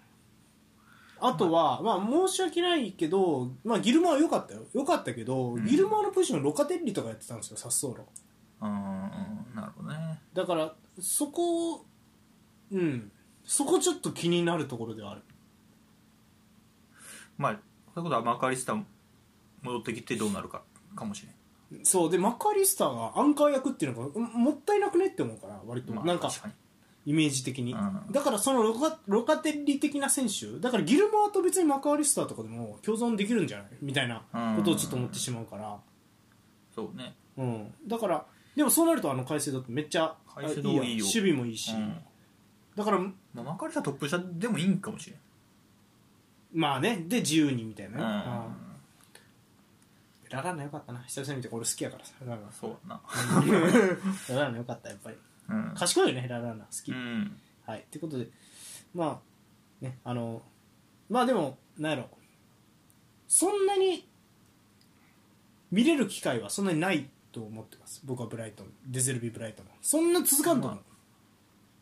あとは、まあ、申し訳ないけど、まあ、ギルマは良かったよ。良かったけど、うん。ギルマのポジションロカテッリとかやってたんですよサッソーロうんうん。なるほどね。だからそこうん。そこちょっと気になるところではある。まあそういうことはマカリスタ戻ってきてどうなるかかもしれん。そう。でマカリスターがアンカー役っていうのがうんもったいなくねって思うから割と、まあなんかイメージ的に、うん。だからそのロカロカテッリ的な選手だからギルマーと別にマカリスターとかでも共存できるんじゃない？みたいなことをちょっと思ってしまうから、そうね。うん、だからでもそうなるとあの海星だってめっちゃ海星あいいやいいよ。守備もいいし、うん。だからまあ、マカリスタトップ下でもいいんかもしれん。まあね。で自由にみたいなね、うん。あーラランナよかったな。久々に見て俺好きやからさララン。ナそうだな。ラランナよかったやっぱり。うん。賢いよねラランナ。好き、うん。はい。ということでまあねあのまあでもなんやろ。そんなに見れる機会はそんなにないと思ってます。僕はブライトン。デゼルビーブライトン。はそんな続かんと思う、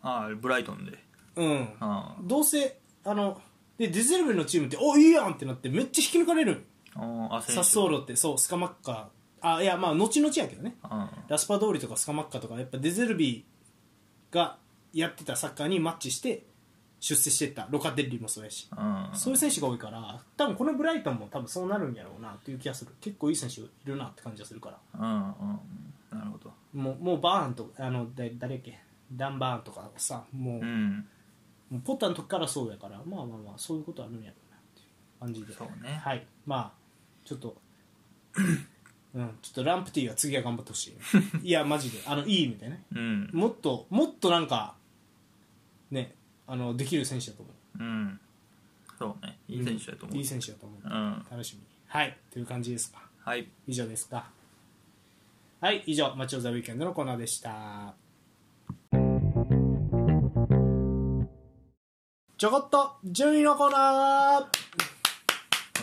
ああブライトンで。うん。あどうせあのでデゼルビーのチームっておいいやんってなってめっちゃ引き抜かれる。ああサッソーロってそうスカマッカあいやまあ後々やけどね。あラスパ通りとかスカマッカとかやっぱデゼルビーがやってたサッカーにマッチして出世していった。ロカデッリもそうやし。あそういう選手が多いから多分このブライトンも多分そうなるんやろうなっていう気がする。結構いい選手いるなって感じがするから。うんうんなるほど。もうもうバーンとあのだ誰やっけ？ダンバーンとかさもう,、うん。もうポッターの時からそうやからまあまあまあそういうことあるんやろうなっていう感じで。そうね。はい。まあちょっとうんちょっとランプティは次は頑張ってほしい。いやマジで。あのいい意味でね。うん。もっともっとなんかねあのできる選手だと思う。うん。そうね。いい選手だと思う。いい選手だと思う、うん。楽しみ。にはい。という感じですか。はい。以上ですか。はい。以上「マチオザウィーケンド」のコーナーでした。ちょこっと順位のコーナー。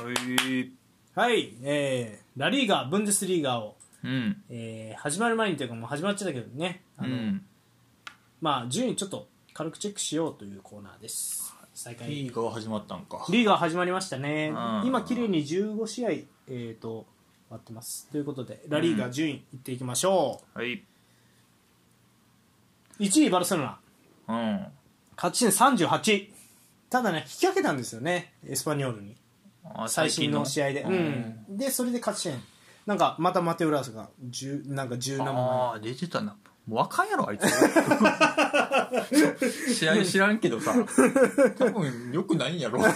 はい。はい。えー、ラリーガブンデスリーガを、うん。えー始まる前にというかもう始まっちゃったけどね。あの、うん。まあ順位ちょっと軽くチェックしようというコーナーです。再開。リーガー始まったんか。リーガー始まりましたね。うん。今綺麗に15試合えー、と終わってます。ということでラリーガ順位いっていきましょう、はい。1位バルセロナ。うん。勝ち点38ただね引き分けたんですよねエスパニョールに。あ最新の試合で、ううん。ん、でそれで勝ち点。なんかまたマテオ・ラースが10なんか17万。ああ出てたなもう若いやろあいつ。試合知らんけどさ。多分よくないんやろ。は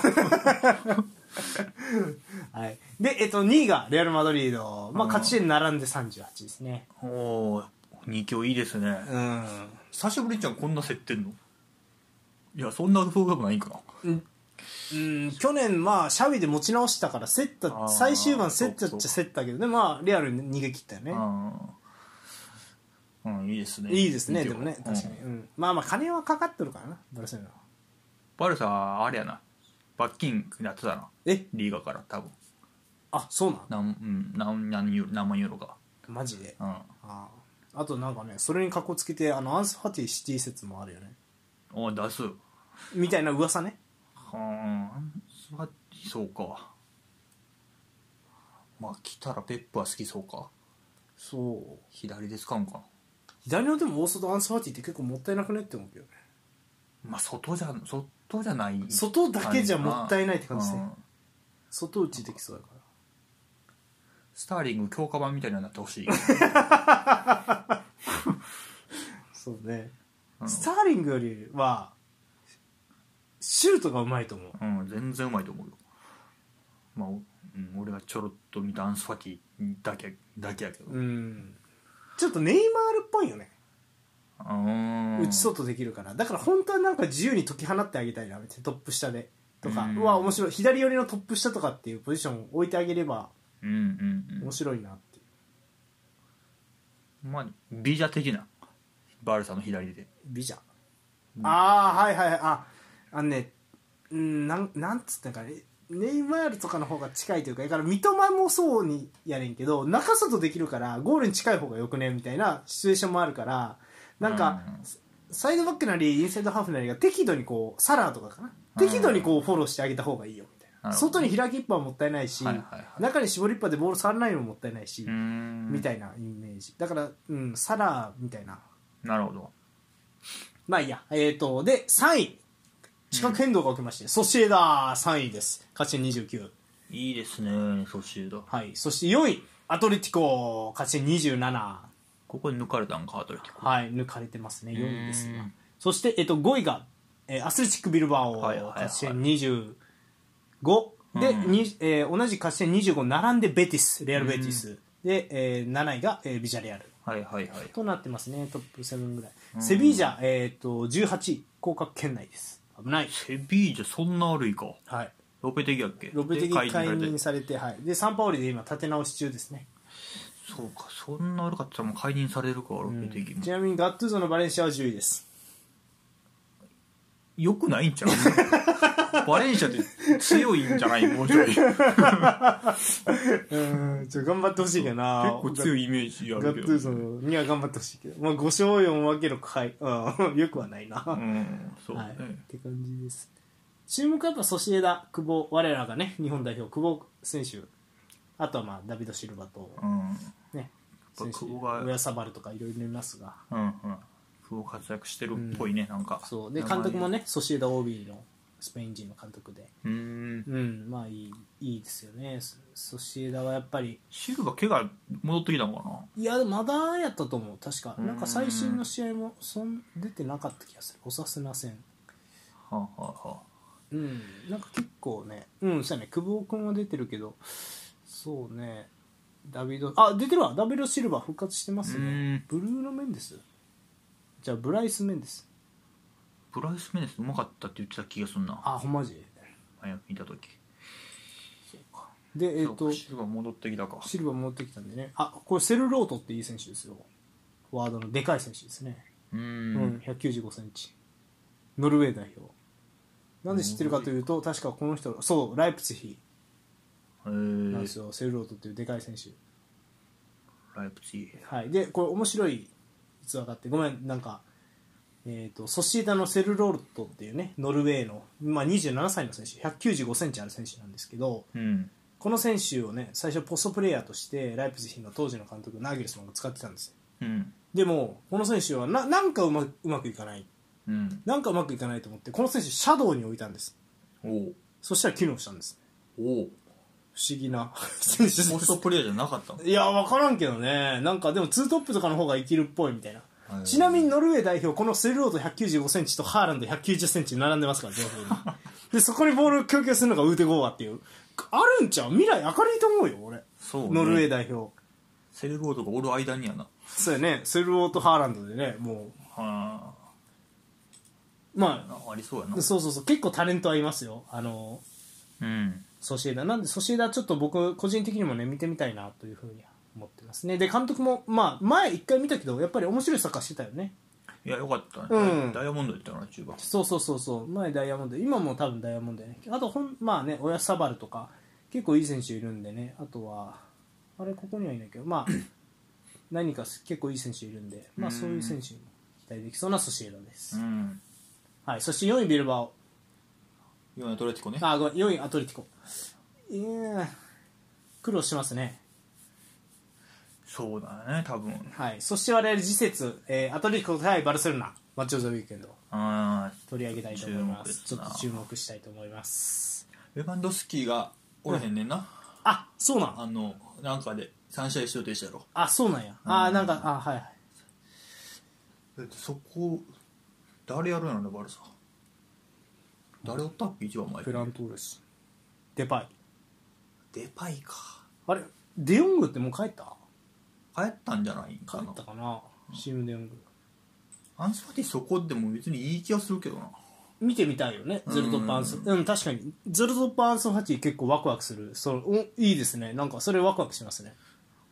い、で、えっと、2位がレアル・マドリード、まあ、うん。勝ち点並んで38ですね。おお2強いいですね。うん。久しぶりじゃんこんな競ってんの？いやそんなそうでもないんかな。うん、去年、まあ、シャビで持ち直したから競ったあー最終盤競ったっちゃ競ったけどね、まあ、レアルに逃げ切ったよね。うん、うん、いいですね。いいですねでもね確かに、うん。うんまあまあ金はかかってるからなバルセロナ。はバルサあれやな。罰金やってたな。え？リーガから多分。あそうなん？何,、うん、何何ユーロ何万ユーロか。マジで？うん。あー。あとなんかねそれにかこつけてあのアンス・ファティシティ説もあるよね。お出す。みたいな噂ね。はあそうか。まあ来たらペップは好きそうか。そう。左で使うんかな左のでも大外アンス・ファティって結構もったいなくねって思うけどね。まあ外じゃ外じゃない外だけじゃもったいないって感じね。うん外打ちできそうだから。スターリング強化版みたいになってほしい、そうね、うん。スターリングよりはシュートがうまいと思う。うん、全然うまいと思うよ。まあ、おうん、俺がちょろっと見たアンスファティだけだけやけど。うんちょっとネイマールっぽいよね。うん。内外できるから。だから本当はなんか自由に解き放ってあげたいなみたいな。トップ下で。とか。うん。うわ面白い。左寄りのトップ下とかっていうポジションを置いてあげれば面白いなっていう。まあビジャ的な。バルサの左で。ビジャ、ああはいはいはい。ああのねうんなんなんつったんかねネイマールとかの方が近いというかだから三笘もそうにやねんけど中外できるからゴールに近い方がよくねみたいなシチュエーションもあるからなんか、サイドバックなりインサイドハーフなりが適度にこうサラーとかかな。適度にこうフォローしてあげた方がいいよみたいな。外に開きっぱはもったいないし、はいはいはい。中に絞りっぱでボール触らないのももったいないし、みたいなイメージ。だから、うん、サラーみたいな。なるほど。まあいいや。えっ、とで3位地殻変動が起きまして、ソシエダ3位です。勝ち点29いいですねソシエダ。はい。そして4位アトレティコ。勝ち点27ここで抜かれたんかアトレティコ。はい。抜かれてますね。4位ですがうんそして、えっと5位が、えーアスレチックビルバオ。はいはいはい。勝ち点25で、うん。にえー同じ勝ち点25並んでベティス。レアルベティス。で、えー7位が、えービジャレアル。はいはいはい。となってますね。トップ7ぐらい、セビージャ、えー、と18位降格圏内です危ない。セビージャそんな悪いか。はい。ロペテギやっけ？ロペテギで解任任されて、はい、でサンパオリで今立て直し中ですね、そうかそんな悪かったらもう解任されるかロペテギも。ちなみにガットゥーゾのバレンシアは10位ですよくないんちゃう？バレンシアって強いんじゃない？もうちょい。結うんちょ頑張ってほしいけどな。構強いイメージあるけどには頑張ってほしいけど、まあ、5勝4分けのはい、うん、よくはないな、うんそうはい、ね、って感じです。注目はやっぱソシエダ久保我らがね日本代表久保選手。あとはまあダビド・シルバとうん。ねやっぱ選手久保が親サバルとかいろいろいますが。うんうん久保活躍してるっぽいね、なんか。そう。で監督もねソシエダ OB のスペイン人の監督で。うーん。うん。まあいいいいですよね。ソソシエダはやっぱり。シルバ怪我戻ってきたのかな？いやまだやったと思う。確か。うん。なんか最新の試合もそん出てなかった気がする。オサスナ戦はあ、はあはあ、うん。なんか結構ね。うんそうやね。久保君は出てるけど。そうね。ダビドあ出てるわ。ダビド・シルバー復活してますね。ブルーノ・メンデスじゃあブライス・メンデス。ブライス・メネスうまかったって言ってた気がするな。あほんまじ。前見た時。でえっ、とそうかシルバー戻ってきたか。シルバー持ってきたんでね。あこれセルロートっていい選手ですよ。フォワードのでかい選手ですね。うーうんん、1 9 5センチ。ノルウェー代表。なんで知ってるかというと確かこの人そうライプツィヒ。へなんえですよ。セルロートっていうでかい選手。ライプツィはい、でこれ面白い逸話があってごめんなんか、えー、とソシエダのセルロートっていうねノルウェーの、まあ、27歳の選手1 9 5センチある選手なんですけどうん。この選手をね最初ポストプレーヤーとしてライプツィヒの当時の監督ナーゲルスマンが使ってたんですよ。うん。でもこの選手はななんかうまうまくいかない。うん。なんかうまくいかないと思ってこの選手シャドウに置いたんです。そしたら機能したんです。おお不思議な。選手ですポストプレーじゃなかったの？いや分からんけどね。なんかでもツートップとかの方が生きるっぽいみたいな。はいちなみにノルウェー代表このセルロート1 9 5センチとハーランド1 9 0センチ並んでますから情報に。でそこにボールを供給するのがウーデゴーアっていう。あるんちゃう？未来明るいと思うよ俺。そうね。ノルウェー代表。セルロードがおる間にやな。そうやね。セルロートハーランドでねもはうまあありそうやな。あそうそうそう。結構タレントはいますよ。あのうんソシエダ。なんでソシエダちょっと僕個人的にもね見てみたいなというふうに思ってますね。で監督もまあ前一回見たけどやっぱり面白いサッカーしてたよね。いやよかったね、うん。ダイヤモンドやったよな中盤。そうそうそうそう。前ダイヤモンド。今も多分ダイヤモンドやね。あとほんまあね親サバルとか結構いい選手いるんでね。あとはあれここにはいないけどまあ 何か結構いい選手いるんでまあそういう選手にも期待できそうなソシエダです、うん。はい。そして4位ビルバオ4位アトレティコね。あごめん4位アトレティコ。いや苦労しますね。そうだね多分。はい。そして我々次節、えーアトレティコ対バルセロナ。マッチョ・ザ・ウィークエンド。あ取り上げたいと思います。ちょっと注目したいと思います。ーレバンドスキーがおらへんねんな、あそうなん。あのなんかで3試合出場停止やろ。あそうなんや。あなんかあはいはい。そこ誰やるんやろねバルサ誰おったっけ？一番前。フェラントーレス。デパイ。デパイか。あれ？デヨングってもう帰った？帰ったんじゃないん帰かな。ったかな？シムデヨング。アンスファティそこでも別にいい気がするけどな。見てみたいよね。ゼルトップアンス。うん確かに。ゼルトップアンスファティ結構ワクワクする。そのおいいですね。なんかそれワクワクしますね。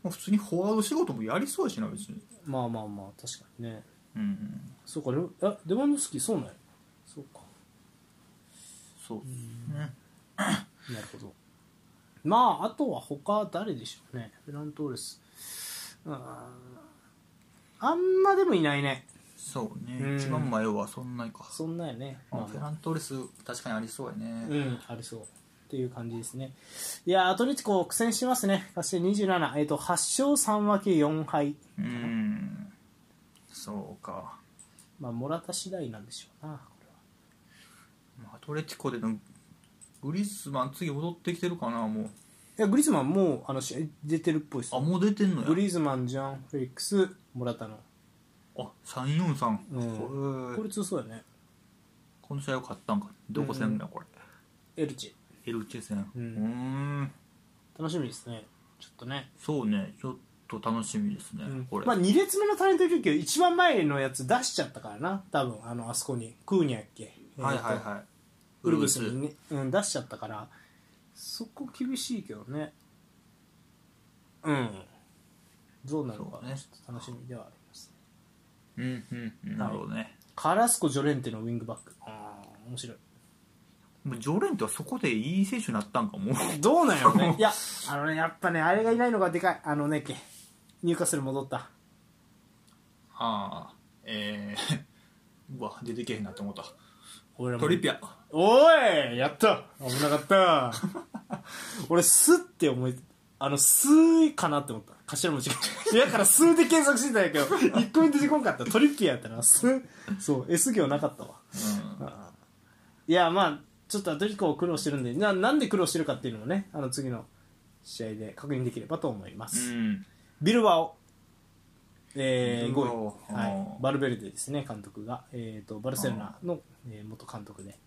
まあ普通にフォワード仕事もやりそうやしな別に。まあまあまあ確かにね。うんうん。そうかレあデマンドスキーそうなんや。そうかそうね。なるほど。まああとは他誰でしょうね。フェラントーレス。うんあんまでもいないね。そうね、うん。一番前はそんなにか。そんなんやね、あまあ。フェラントレス確かにありそうやね、うん、ありそう。っていう感じですね。いやーアトレティコ苦戦してますね。勝ち点27、えっ、と8勝3分け4敗。うん。そうか。まあモラタ次第なんでしょうな。トレティコでのグリズマン次戻ってきてるかなもういやグリーズマンもうあの試合出てるっぽいですあ。もう出てんのや？グリーズマン、ジャン、フェリックス、モラタの。あ343、うんこれ強そうやね。この試合を勝ったんかどこ戦だこれ？エルチ。エルチェ戦ううんん楽しみですね。ちょっとね。そうねちょっと楽しみですね、うんこれ、まあ2列目のタレント琉球一番前のやつ出しちゃったからな。多分あのあそこに。クーニャやっけ？はいはいはいウルブス。にね、うん、出しちゃったからそこ厳しいけどね。うん。どうなるのかちょっと楽しみではありますうんうんうん。なるほどね、カラスコ・ジョレンテのウィングバック。ああ面白い。ジョレントはそこでいい選手になったんかも。う どうなんやろね。いやあのねやっぱねあれがいないのがでかい。あのねけ入荷する戻った。ああえー、うわ出てけへんなって思った。俺らもトリピアおいやった。危なかった。俺スって思いあのスーかなって思った。頭文字が。だからスーで検索してたんやけど 一個目出てこんかった。トリッピアやったな。スーそう S 行なかったわ。いやまあちょっとアトリコ苦労してるんでななんで苦労してるかっていうのもねあの次の試合で確認できればと思いまうす、ん。ビルバオ、えー、5ビルバオ。位、はい。バルベルデですね監督が、えー、とバルセロナの、えー元監督で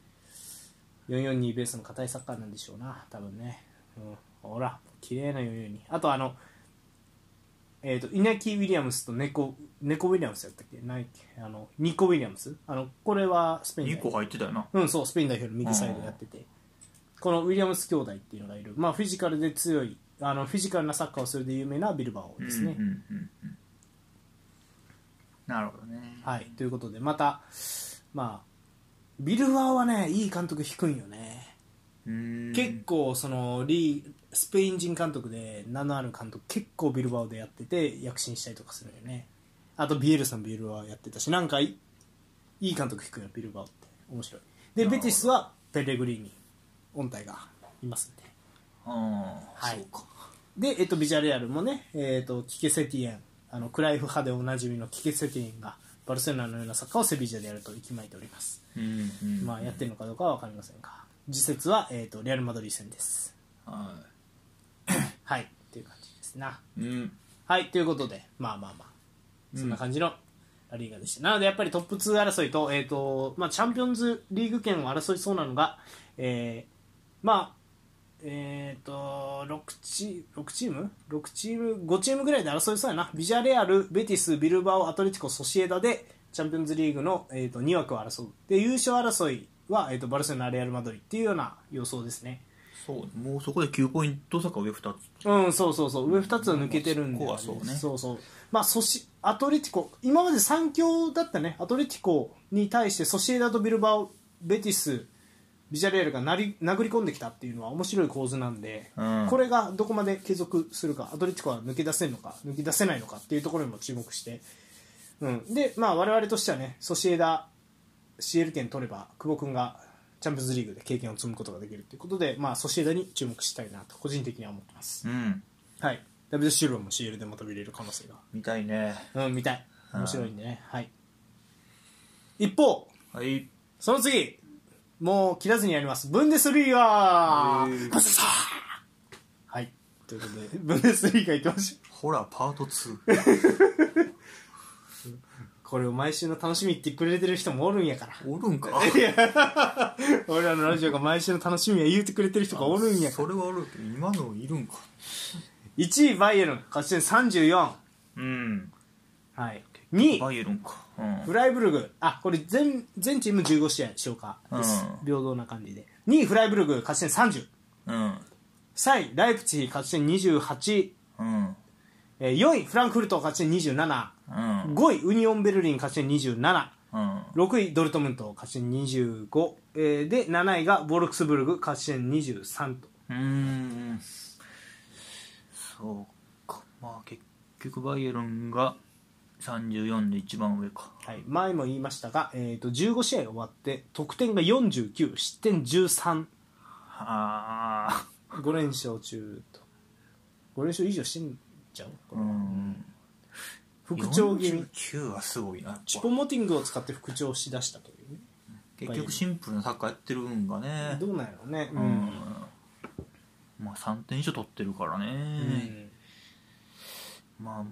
442ベースの硬いサッカーなんでしょうな。多分ね、うん、ほら綺麗な442あとあのえー、とイナキ・ウィリアムスとネコネコ・ウィリアムスやったっけ？ないっけ？あのニコ・ウィリアムス？あのこれはスペイン2代個入ってたよな。うん、そう、スペイン代表の右サイドやってて、このウィリアムス兄弟っていうのがいる、まあ、フィジカルで強い、あのフィジカルなサッカーをするで有名なビルバオですね。うんうんうんうん。なるほどね。はい、ということで、また、まあ、ビルバオはね、いい監督低いよね。うん結構、そのリー、スペイン人監督で名のある監督、結構ビルバオでやってて、躍進したりとかするよね。あと、ビエルさん、ビルバオやってたし、なんかいい、監督低いよ、ビルバオって。面白い。で、ベティスはペレグリーニ、音体がいますんで。ああ、はいそうかで、えっと、ビジャレアルもね、えっと、キケセティエンあのクライフ派でおなじみのキケセティエンがバルセロナのようなサッカーをセビジャでやると息巻いております、うんうんまあ、やってるのかどうかは分かりませんが次節は、えっとレアル・マドリー戦です。は はいっていう感じですな。いうん。はいということでまあまあまあ。そんな感じのラリーガでした、なのでやっぱりトップ2争いと,、えーとまあ、チャンピオンズリーグ権を争いそうなのが、えーまあえー、と6チ ,6 チーム ?6 チーム？5チームぐらいで争いそうやな。ビジャレアル、ベティス、ビルバオ、アトレティコ、ソシエダでチャンピオンズリーグの、えー、と2枠を争う。で優勝争いは、えー、とバルセロナ、レアル・マドリーっていうような予想ですね。そうもうそこで9ポイント差か上2つ。うん、そうそうそう。上2つは抜けてるんで、そこはそうね。そうそう。まあソシアトレティコ今まで3強だったね。アトレティコに対してソシエダとビルバオベティスビジャレールがなり殴り込んできたっていうのは面白い構図なんで、うんこれがどこまで継続するかアトレティコは抜け出せるのか抜け出せないのかっていうところにも注目して、うん、でまあ我々としてはねソシエダ CL 権取れば久保君がチャンピオンズリーグで経験を積むことができるということで、まあ、ソシエダに注目したいなと個人的には思ってますうんはい。ダビド・シルバも CL でまた見れる可能性見たいねが。うん、見たい。面白いんでね。はい。一方、はいその次、もう切らずにやります。ブンデスリーガへーーさあはい。ということで、ブンデスリーガー行きましょう。ホラーパート2これを毎週の楽しみって言ってくれてる人もおるんやから。おるんか？俺らのラジオが毎週の楽しみは言うてくれてる人がおるんやから。それはおるけど今のいるんか？1位、バイエルン、勝ち点34。うんはい。2位、バイエルンかうん。フライブルグ、あこれ全全チーム15試合消化です、うん。平等な感じで。2位フライブルグ勝ち点30うん。3位ライプチヒ勝ち点28、うん。えー4位フランクフルト勝ち点27、うん。5位ウニオンベルリン勝ち点27、うん。6位ドルトムント勝ち点25、えーで7位がボルクスブルグ勝ち点23と。うーん。そうか。まあ結局バイエルンが34で一番上か。はい、前も言いましたが、えー、と15試合終わって得点が49失点135あ。あ連勝中と。5連勝以上してんじゃん。これはうん復調気味49はすごいな。チュポモティングを使って復調しだしたというね。結局シンプルなサッカーやってるんがね。どうなんやろうね。ううん。んまあ3点以上取ってるからうね、ん。まあ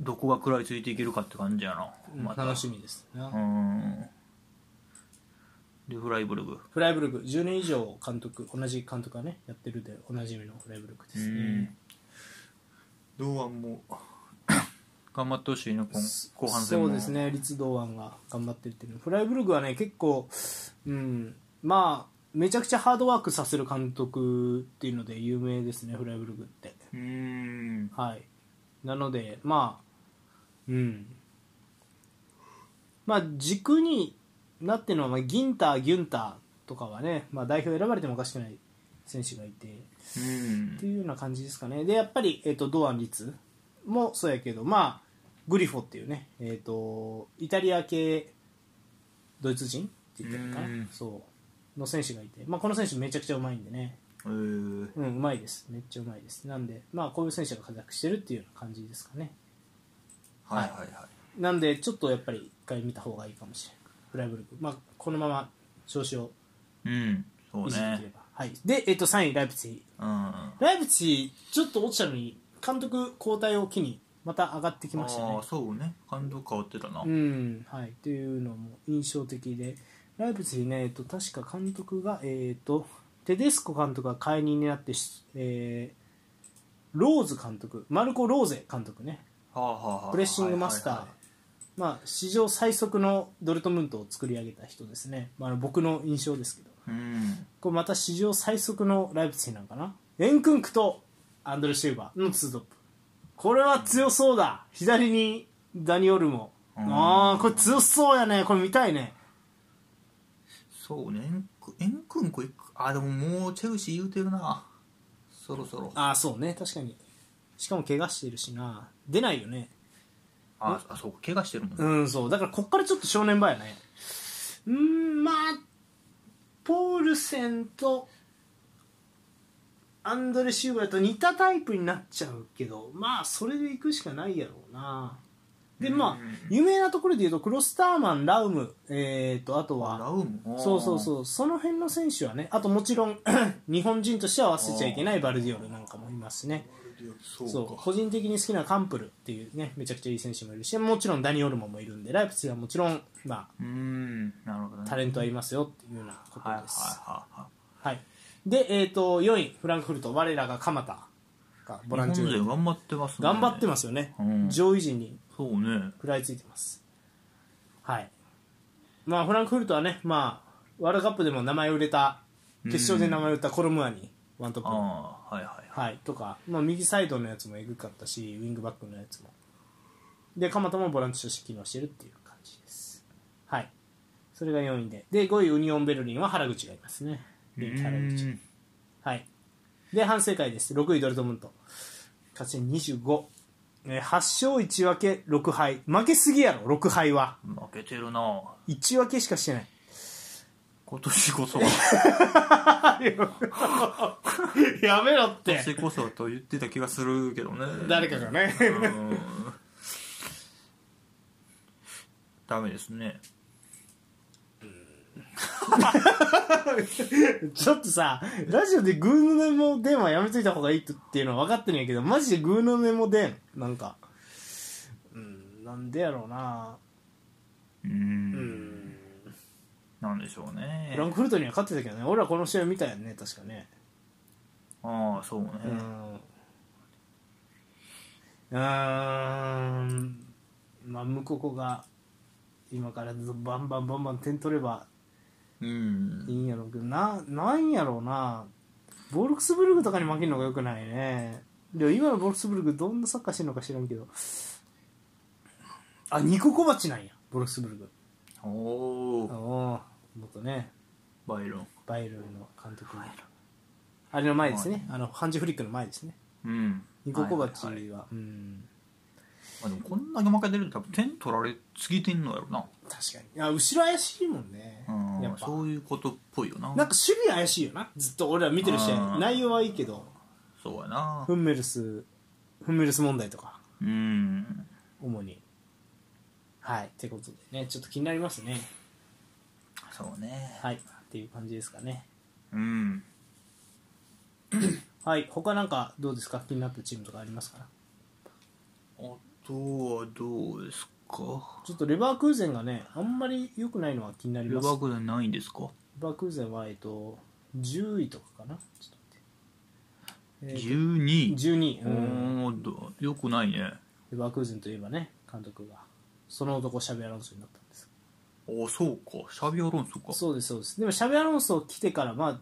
どこが食らいついていけるかって感じやな、また。楽しみですな。うん。でフライブルグ。フライブルグ。10年以上監督同じ監督がねやってるでおなじみのフライブルグですね。堂安も 頑張ってほしいね今後半戦も。そうですね。立堂安が頑張ってるっていうのフライブルグはね結構うん。まあめちゃくちゃハードワークさせる監督っていうので有名ですねフライブルグって。うん。はい。なのでまあうん。まあ軸になってるのは、まあ、ギンターギュンターとかはね、まあ、代表選ばれてもおかしくない選手がいてうん。っていうような感じですかね。でやっぱり、えー、と堂安律もそうやけどまあグリフォっていうね、えー、とイタリア系ドイツ人って言ってるのかなうん。そうの選手がいて、まあ、この選手めちゃくちゃうまいんでね。えー。うんうまいです。めっちゃうまいです。なんでまあこういう選手が活躍してるっていうような感じですかねはいはいはい。なんでちょっとやっぱり一回見た方がいいかもしれないフライブルク、まあ、このまま調子をうんそう維持できれば、ねはい、で、えっと3位ライプツィヒうん。ライプツィヒちょっと落ちたのに監督交代を機にまた上がってきましたね。ああそうね。感動変わってたな。うんはい。っていうのも印象的で。ライプツィヒね、えっと、確か監督が、えっとテデスコ監督が解任になって、えーローズ監督。マルコ・ローゼ監督ねプレッシングマスター、まあ、史上最速のドルトムントを作り上げた人ですね、まあ、僕の印象ですけど。うん。これまた史上最速のライプツィヒなんかな？エンクンクとアンドレ・シェーバーのツートップ。これは強そうだ。左にダニ・オルモ。うん。ああこれ強そうやね。これ見たいね。そうね。エンクエンクあでももうチェルシー言うてるな。そろそろ。ああそうね。確かにしかも怪我してるしな。出ないよね。ああそうか。怪我してるもんね。うんそう。だからこっからちょっと正念場やね。うーんまあポールセンとアンドレ・シューバーと似たタイプになっちゃうけどまあそれでいくしかないやろうなでまあうん。有名なところで言うとクロスターマンラウムえー、とあとはラウム？そうそううそう。その辺の選手はねあともちろん 日本人としては忘れちゃいけないバルディオルなんかもいますしねそう個人的に好きなカンプルっていうねめちゃくちゃいい選手もいるしもちろんダニ・オルモもいるんでライプツィヒはもちろん、まうーん。なるほどあ、ね。タレントはいますよっていうようなことです、はいはいはいで、えー、と4位フランクフルト。我らが鎌田がボランチ頑張ってますね。頑張ってますよね、うん。上位陣にそうね。食らいついてます。はい。まあフランクフルトはねまあワールドカップでも名前を売れた決勝で名前を売ったコロムアニワントップ。のああはいはいはい。はい、とか、まあ、右サイドのやつもえぐかったしウィングバックのやつも。で鎌田もボランチとして機能してるっていう感じです。はい。それが4位で。で5位ウニオンベルリンは原口がいますね。原口。うん。はい。で反省会です。6位ドルトムント。勝ち点25えー8勝1分け6敗負けすぎやろ6敗は負けてるな。1分けしかしてない。今年こそ やめろって。今年こそと言ってた気がするけどね。誰かがね。うん。ダメですね ちょっとさ、ラジオでグーのメモ電話やめといた方がいいっていうのは分かってるんやけど、マジでグーのメモ電、なんか、うん、なんでやろうな。うんん。なんでしょうねフランクフルトには勝ってたけどね、俺らこの試合見たよね、確かね。ああそうねうん。うーん。まあ、向こうが、今からバンバンバンバン点取ればうん。いいんやろうけどななんやろうな。ボルクスブルグとかに負けるのがよくないね。でも今のボルクスブルグどんなサッカーしてるのか知らんけど。あニココバチなんや。ボルクスブルグ。おおおお元ね。バイロン。バイルンの監督。あれの前ですね。あのハンジフリックの前ですね。うん。ニココバチは,、はいはいはい。うん。あでもこんだけ負けてると多分点取られすぎてんのやろな確かに。いや後ろ怪しいもんね。うんやっぱ。そういうことっぽいよな。なんか守備怪しいよな。ずっと俺ら見てる試合うん。内容はいいけど。そうやな。フンメルスフンメルス問題とか。うん。主に。はい。ってことでね。ちょっと気になりますね。そうね。はい。っていう感じですかね。うん。はい。他なんかどうですか？気になったチームとかありますか？あとはどうですか。ちょっとレバークーゼンがねあんまり良くないのは気になります。レバークでないんですか？レバークーゼンはえっと10位とかかな。ちょっと待って、えー12 12、ううん、よくないね。レバークーゼンといえばね監督がその男シャビアロンソになったんです。あそうか。シャビアロンソか。そうですそうです。でもシャビアロンソ来てからまあ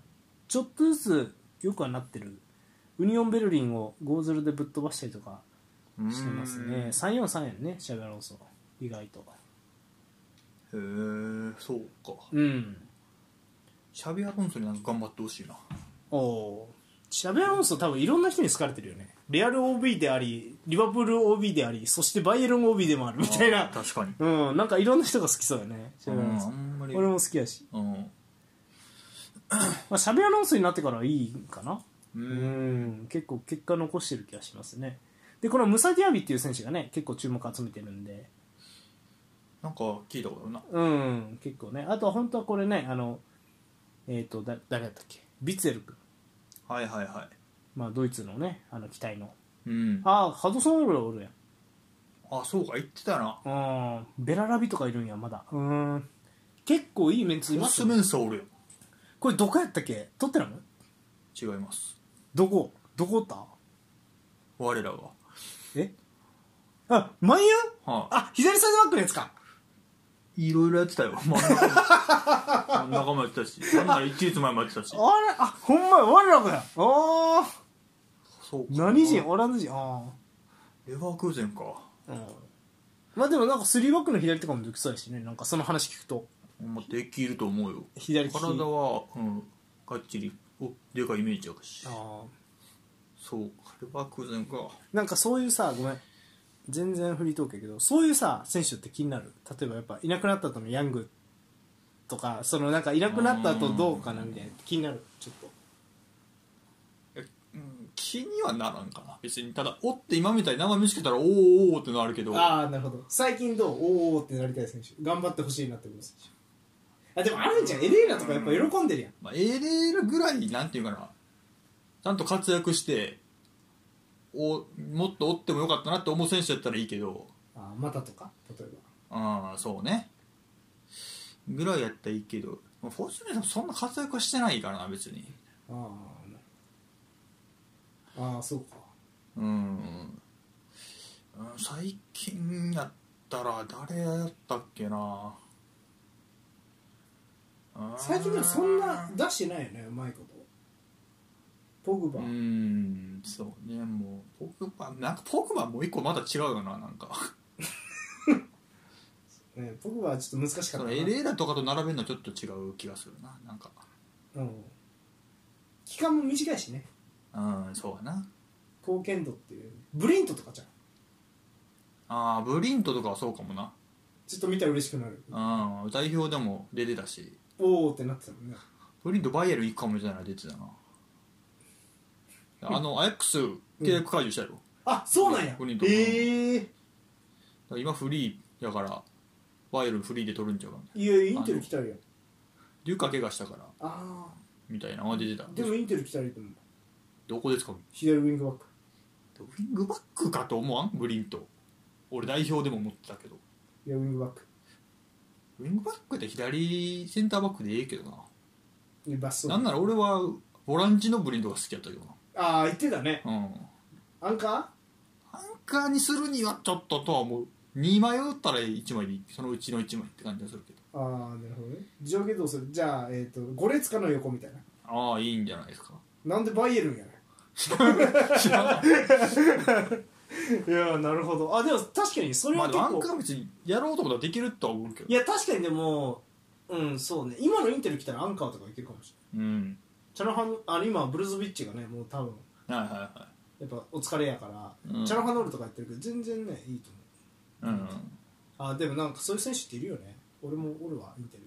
ちょっとずつ良くはなってる。ウニオンベルリンを5-0でぶっ飛ばしたりとかしてますね。343やねシャビアロンソ意外と。へえそうか。うん。シャビアロンソになんか頑張ってほしいな。おおー。シャビアロンソ多分いろんな人に好かれてるよね。レアル OB でありリバプール OB でありそしてバイエルン OB でもある。みたいな。確かに。うん。なんかいろんな人が好きそうだね。シャビアロンソ。うん俺も好きやし、うん。まあ、シャビアロンソになってからはいいかな。ううんん。結構結果残してる気がしますね。でこのムサディアビっていう選手がね結構注目集めてるんでなんか聞いたことあるな。うん結構ね。あとは本当はこれねあのえっ、とだ誰だったっけ？ビツェル君。はいはいはまあドイツのねあの期待の。いうん。ああハドソンオールおるやん。あそうか言ってたな。うん。ベララビとかいるんやまだ。うん。結構いいメンツいますよメンサおるよ。これどこやったっけ？トッテナム？違います。どこ？どこおった？我らがえ？あマンユー？はあ左サイドバックのやつかいいろいろやってたよ。真ん中も。真ん中もやってたし。なんなら一日前もやってたし。あれ？あほんまや。我らがや。ああそうか。何人？オランダ人？あレバークーゼンか。あうん。まあでもなんか3バックの左とかもできそうやしね。なんかその話聞くと。まできると思うよ。左利き。体はうん。がっちり。おでかいイメージあるしああそう。かレバークーゼンか。なんかそういうさごめん全然フリートークやけどそういうさ選手って気になる？例えばやっぱいなくなった後のヤングとかそのなんかいなくなった後どうかなみたいな気になる？ちょっと。えうん気にはならんかな。別にただおって今みたいに名前見つけたらおーおーってのあるけど。ああなるほど。最近どう？おおってなりたい選手。頑張ってほしいなって思う選手。あでもあるんじゃん。エレーラとかやっぱ喜んでるやん。まあ、エレーラぐらいなんていうかな。ちゃんと活躍しておもっとおってもよかったなって思う選手だったらいいけど。ああまたとか？例えああそうね。ぐらいやったらいいけど。まあフォースメンさんそんな活躍はしてないからな別に。ばああああそうか。うん、うん、最近やったら誰やったっけな。最近でもそんな出してないよねうまいことポグバ、うんそうねもうポグバなんかポグバもう一個まだ違うよななんか。ね、ポグバはちょっと難しかったエレーラとかと並べるのはちょっと違う気がするななんか。うん。期間も短いしね。うんそうやな。貢献度っていう。ブリントとかじゃんああブリントとかはそうかもな。ちょっと見たら嬉しくなる。うん代表でも出てたし。おおってなってたもんねブリントバイエル行くかもみたいなの出てたなあのアヤックス契約解除したやろ、あそうなんや。ええだから今フリーやからバイエルフリーで取るんちゃうかみたいいやインテル来たらや。んなデュカ怪我したからあみたいなのが出てたあでもインテル来たらいいと思う。どこですか？左ウィングバック。ウィングバックかと思わん？ブリント俺代表でも思ってたけど。いやウィングバック。ウィングバックって左センターバックでええけどな。いやバストなんなら俺はボランチのブリントが好きやったけどああ言ってたね。なうん。アンカー？アンカーにするにはちょっととは思う。2枚打ったら1枚でいいそのうちの1枚って感じがするけど。ああなるほどね。上下どうする？じゃあえっ、と5列かの横みたいな。ああいいんじゃないですか。なんでバイエルンやね知らない いやなるほど。あでも確かにそれまあは結構、でもアンカーは別にやろうとことはできるとは思うけど。いや確かにでもうんそうね。今のインテル来たらアンカーとかいけるかもしれない。うんチャノハンあの今ブルーズビッチがねもう多分はいはいはやっぱお疲れやから、うん。チャノハノールとかやってるけど全然ねいいと思う。うんあでもなんかそういう選手っているよね。俺も俺は見てる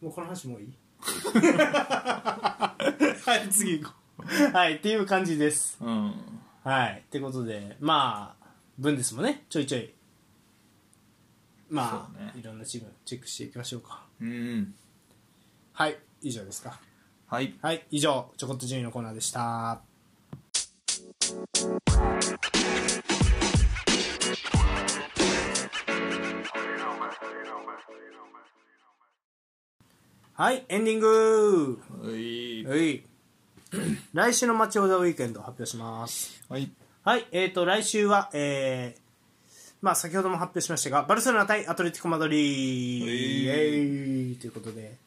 もうこの話もういい？はい次行こう。はいっていう感じです。うん。はいってことでまあ分ですもんねちょいちょいまあ、そうね。いろんなチームチェックしていきましょうか。うん。はい以上ですかはい。はい。以上ちょこっと順位のコーナーでした。はいエンディング。はい。はい。来週のマッチオーダーウィークエンド発表します。はい。はい。えーと来週はえーまあ先ほども発表しましたがバルセロナ対アトレティコ・マドリー。はい。イエーイ。ということで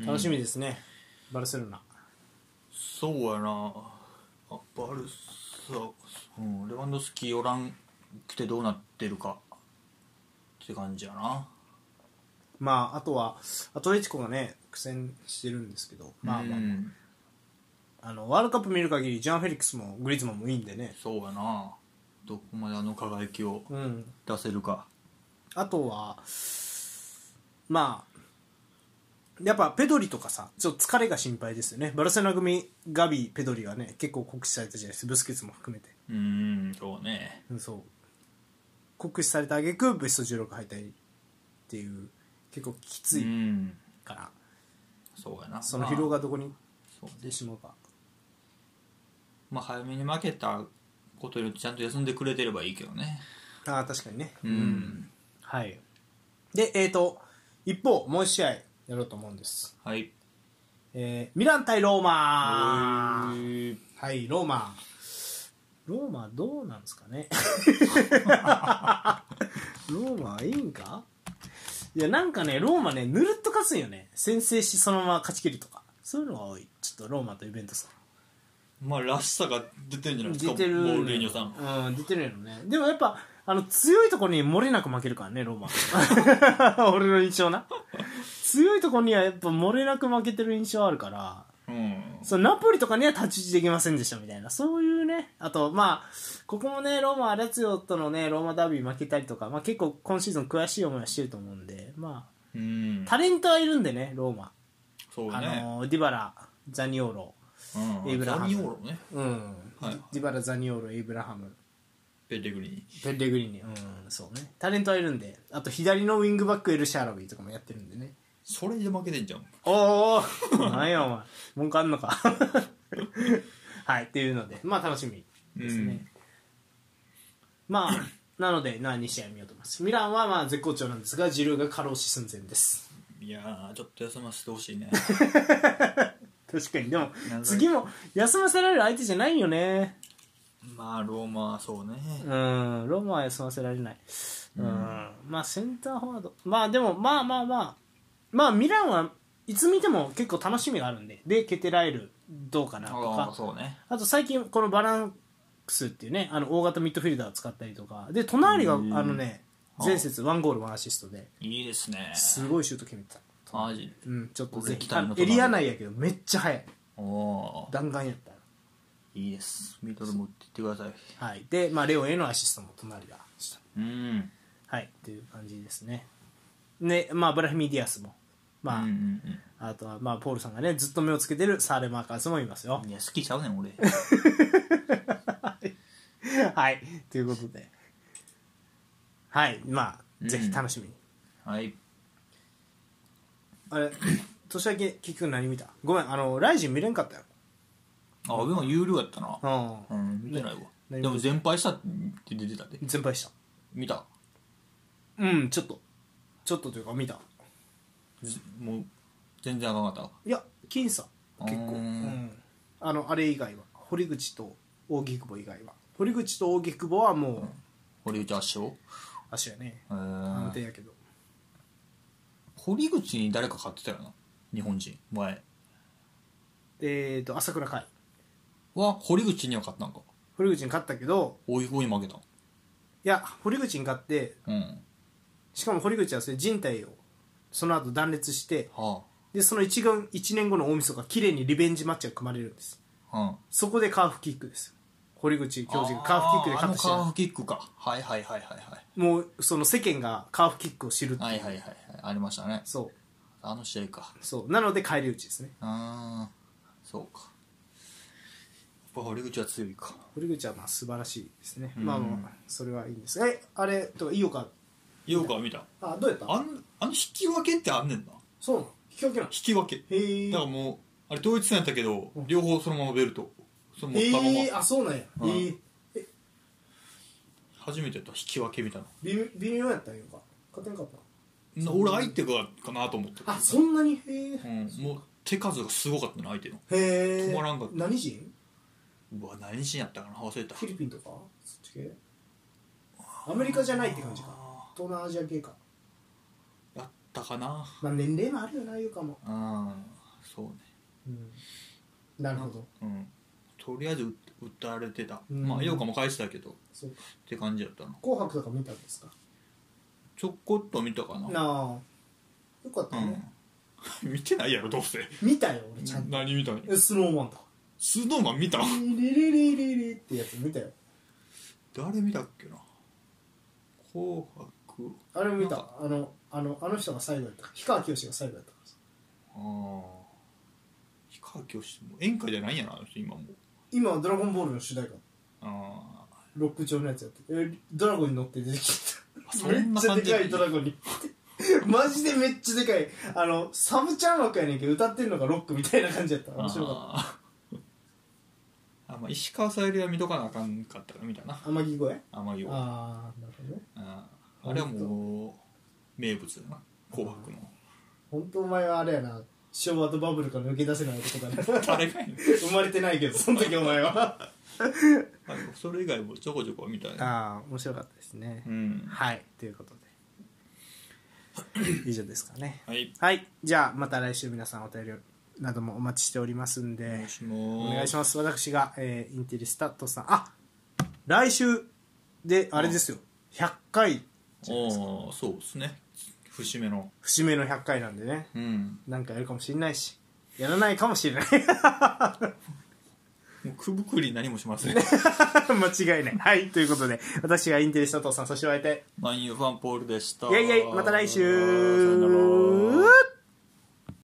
楽しみですね、バルセロナ。そうやな。あバルサ、うん、レバンドフスキーおらん来てどうなってるか。って感じやな。まああとはアトレティコがね苦戦してるんですけど。まあまあ、うん。あのワールドカップ見る限りジャン・フェリックスもグリーズマンもいいんでね。そうやな。どこまであの輝きをうん。出せるか。あとはまあやっぱペドリとかさちょっと疲れが心配ですよね。バルセロナ組ガビペドリがね結構酷使されたじゃないですか。ブスケツも含めて、うんそうね。うん、そう。酷使された挙句ベスト16敗退っていう結構きつういんから、そうやな。その疲労がどこに出てしまうか。まあ早めに負けたことよりちゃんと休んでくれてればいいけどね。ああ確かにね。うん、はい。でえっ、と一方もう一試合やろうと思うんです、はい。えーミラン対ローマ。はいローマ。ローマどうなんですかね。ローマいいんか？いやなんかねローマねぬるっと勝つんよね。先制しそのまま勝ち切るとか。そういうのが多い。ちょっとローマとイベントさ。まあらしさが出てるんじゃないですか。出てるモールーニョさん。うん出てるよね。でもやっぱあの強いところに漏れなく負けるからねローマ。俺の印象な強いところにはやっぱ漏れなく負けてる印象あるからうん。そのナポリとかには太刀打ちできませんでしたみたいな。そういうねあとまあここもねローマアラツィオとのねローマダービー負けたりとか、まあ、結構今シーズン悔しい思いはしてると思うんでまうん。あタレントはいるんでねローマ、あそうね、のディバラザニオーロ。うん、エイブラハム。ザニオーロね。うん、はいディバラザニオーロエイブラハム。ペレグリニペッレグリーニうんそうね。タレントはいるんで。あと左のウィングバックエルシャーラウィとかもやってるんでねそれで負けてんじゃん。おお何やお前。文句あんのか。はいっていうので。まあ楽しみですね、まあなのでな2試合見ようと思います。ミランはまあ絶好調なんですがジルーが過労死寸前です。いやーちょっと休ませてほしいね。確かに。でも次も休ませられる相手じゃないよね。まあローマはそうね。うんローマは休ませられない。うん、まあセンターフォワード。まあでもまあまあまあまあミランはいつ見ても結構楽しみがあるんででケテラエルどうかなとか。そうね。あと最近このバランスっていうねあの大型ミッドフィルダーを使ったりとか。で隣があうん。のね前節ワンゴールワンアシストで。いいですね。すごいシュート決めてた。マジ？うんちょっとエリア内やけどめっちゃ速い。おおー。弾丸やった。いいです。ミドル持っていってください。はい。で、まあ、レオへのアシストも隣がした。うん。はい。っていう感じですね。ねまあブラヒム・ディアスもまあ、うんうんあとはまあポールさんがねずっと目をつけてるサーレマーケルスもいますよ。うんいや好きちゃうねん俺。はい。ということで。はい。まあうん。ぜひ楽しみに、はい。あれ 年明け結局何見た？ごめんあの RIZIN 見れんかったよ。あでも有料やったな。ううん見てないわ。ねでも全敗したって出てたで。ん全敗した。見た？うんちょっと。ちょっとというか見た。ずもう全然あかんかっいや僅差。結構。ううん。ん。あのあれ以外は。堀口と扇久保以外は。堀口と扇久保はもうた堀内圧勝？足やね。へ安定ーやけど。堀口に誰か勝ってたよな？日本人。前。えっと朝倉海。は堀口には勝ったんか？堀口に勝ったけど追い追い負けたいや堀口に勝ってうん。しかも堀口はそれ人体をその後断裂してはでその 1, 軍1年後の大晦日綺麗にリベンジマッチが組まれるんです。あうん。そこでカーフキックです。堀口教授がカーフキックで勝った試合。あーあのカーフキックか。はいはいはいはいはい。もうその世間がカーフキックを知るっていう。はいはいはいはい。ありましたね。そう。あの試合か。そう。なので返り討ちですね。ああそうか。やっぱ堀口は強いか。堀口はまあ素晴らしいですね、うん。まあまあそれはいいんです。えあれとか井岡。よくは見た。あどうやった？あんあの引き分けってあんねんな。そうなの？引き分けなの？引き分け。へえだからもうあれ統一戦やったけどうん。両方そのままベルト。その持ったまま、へえあそうなんや、うん。へえ。初めてやった引き分けみたい微妙微妙やったんよか。勝てんかったなな俺相手がかなと思ってあそんなに？へえうん、もう手数がすごかったな相手の。へえ止まらんかった。何人？うわ何人やったかな？忘れた。フィリピンとか？そっち系？アメリカじゃないって感じか。あ東南アジア系かったかな。まあ年齢もあるよな言うかも、うん。そうね。うん、なるほど。うん。とりあえず打打たれてた、うん。まあ陽花も返してたけど。っそうか。て感じやったな。紅白とか見たんですか？ちょこっと見たかな。なあ。よかったね、うん。見てないやろどうせ。見たよ俺ちゃんと。何見たのえスノーマンとスノーマン見た？リリリリリってやつ見たよ。誰見たっけな？紅白。あれも見た。あのあのあの人が最後やった。氷川きよしが最後やったからさああ氷川きよしも演歌じゃないんやなあの人今も。今は「ドラゴンボール」の主題歌。あロック調のやつやってえドラゴンに乗って出てきた。めっちゃでかいドラゴンにマジでめっちゃでかい。あのサブちゃん枠やねんけど歌ってるのがロックみたいな感じやった。面白かっあー。あまあ石川さゆりは見とかなあかんかったから見たな。た天城越え？天城はああなるほどね。あーあれはもう名物だな。紅白の。本当お前はあれやな。昭和とバブルから抜け出せない男だな。誰生まれてないけどその時お前は。あでもそれ以外もちょこちょこ見たいなああ面白かったですね。うん。はい。ということで。以上ですかね。はい。はい。じゃあまた来週皆さんお便りなどもお待ちしておりますんで。お願いします。私が、えーインテリスタットさん。あ来週であれですよ。100回おおそうですね節目の。節目の100回なんでね。うん。なんかやるかもしれないし。やらないかもしれない。もうくぶくり何もしません。間違いない。はいということで私がインテリスタットさんそしてお相手。マンユーファンポールでした。イェイイェイまた来週。さよなら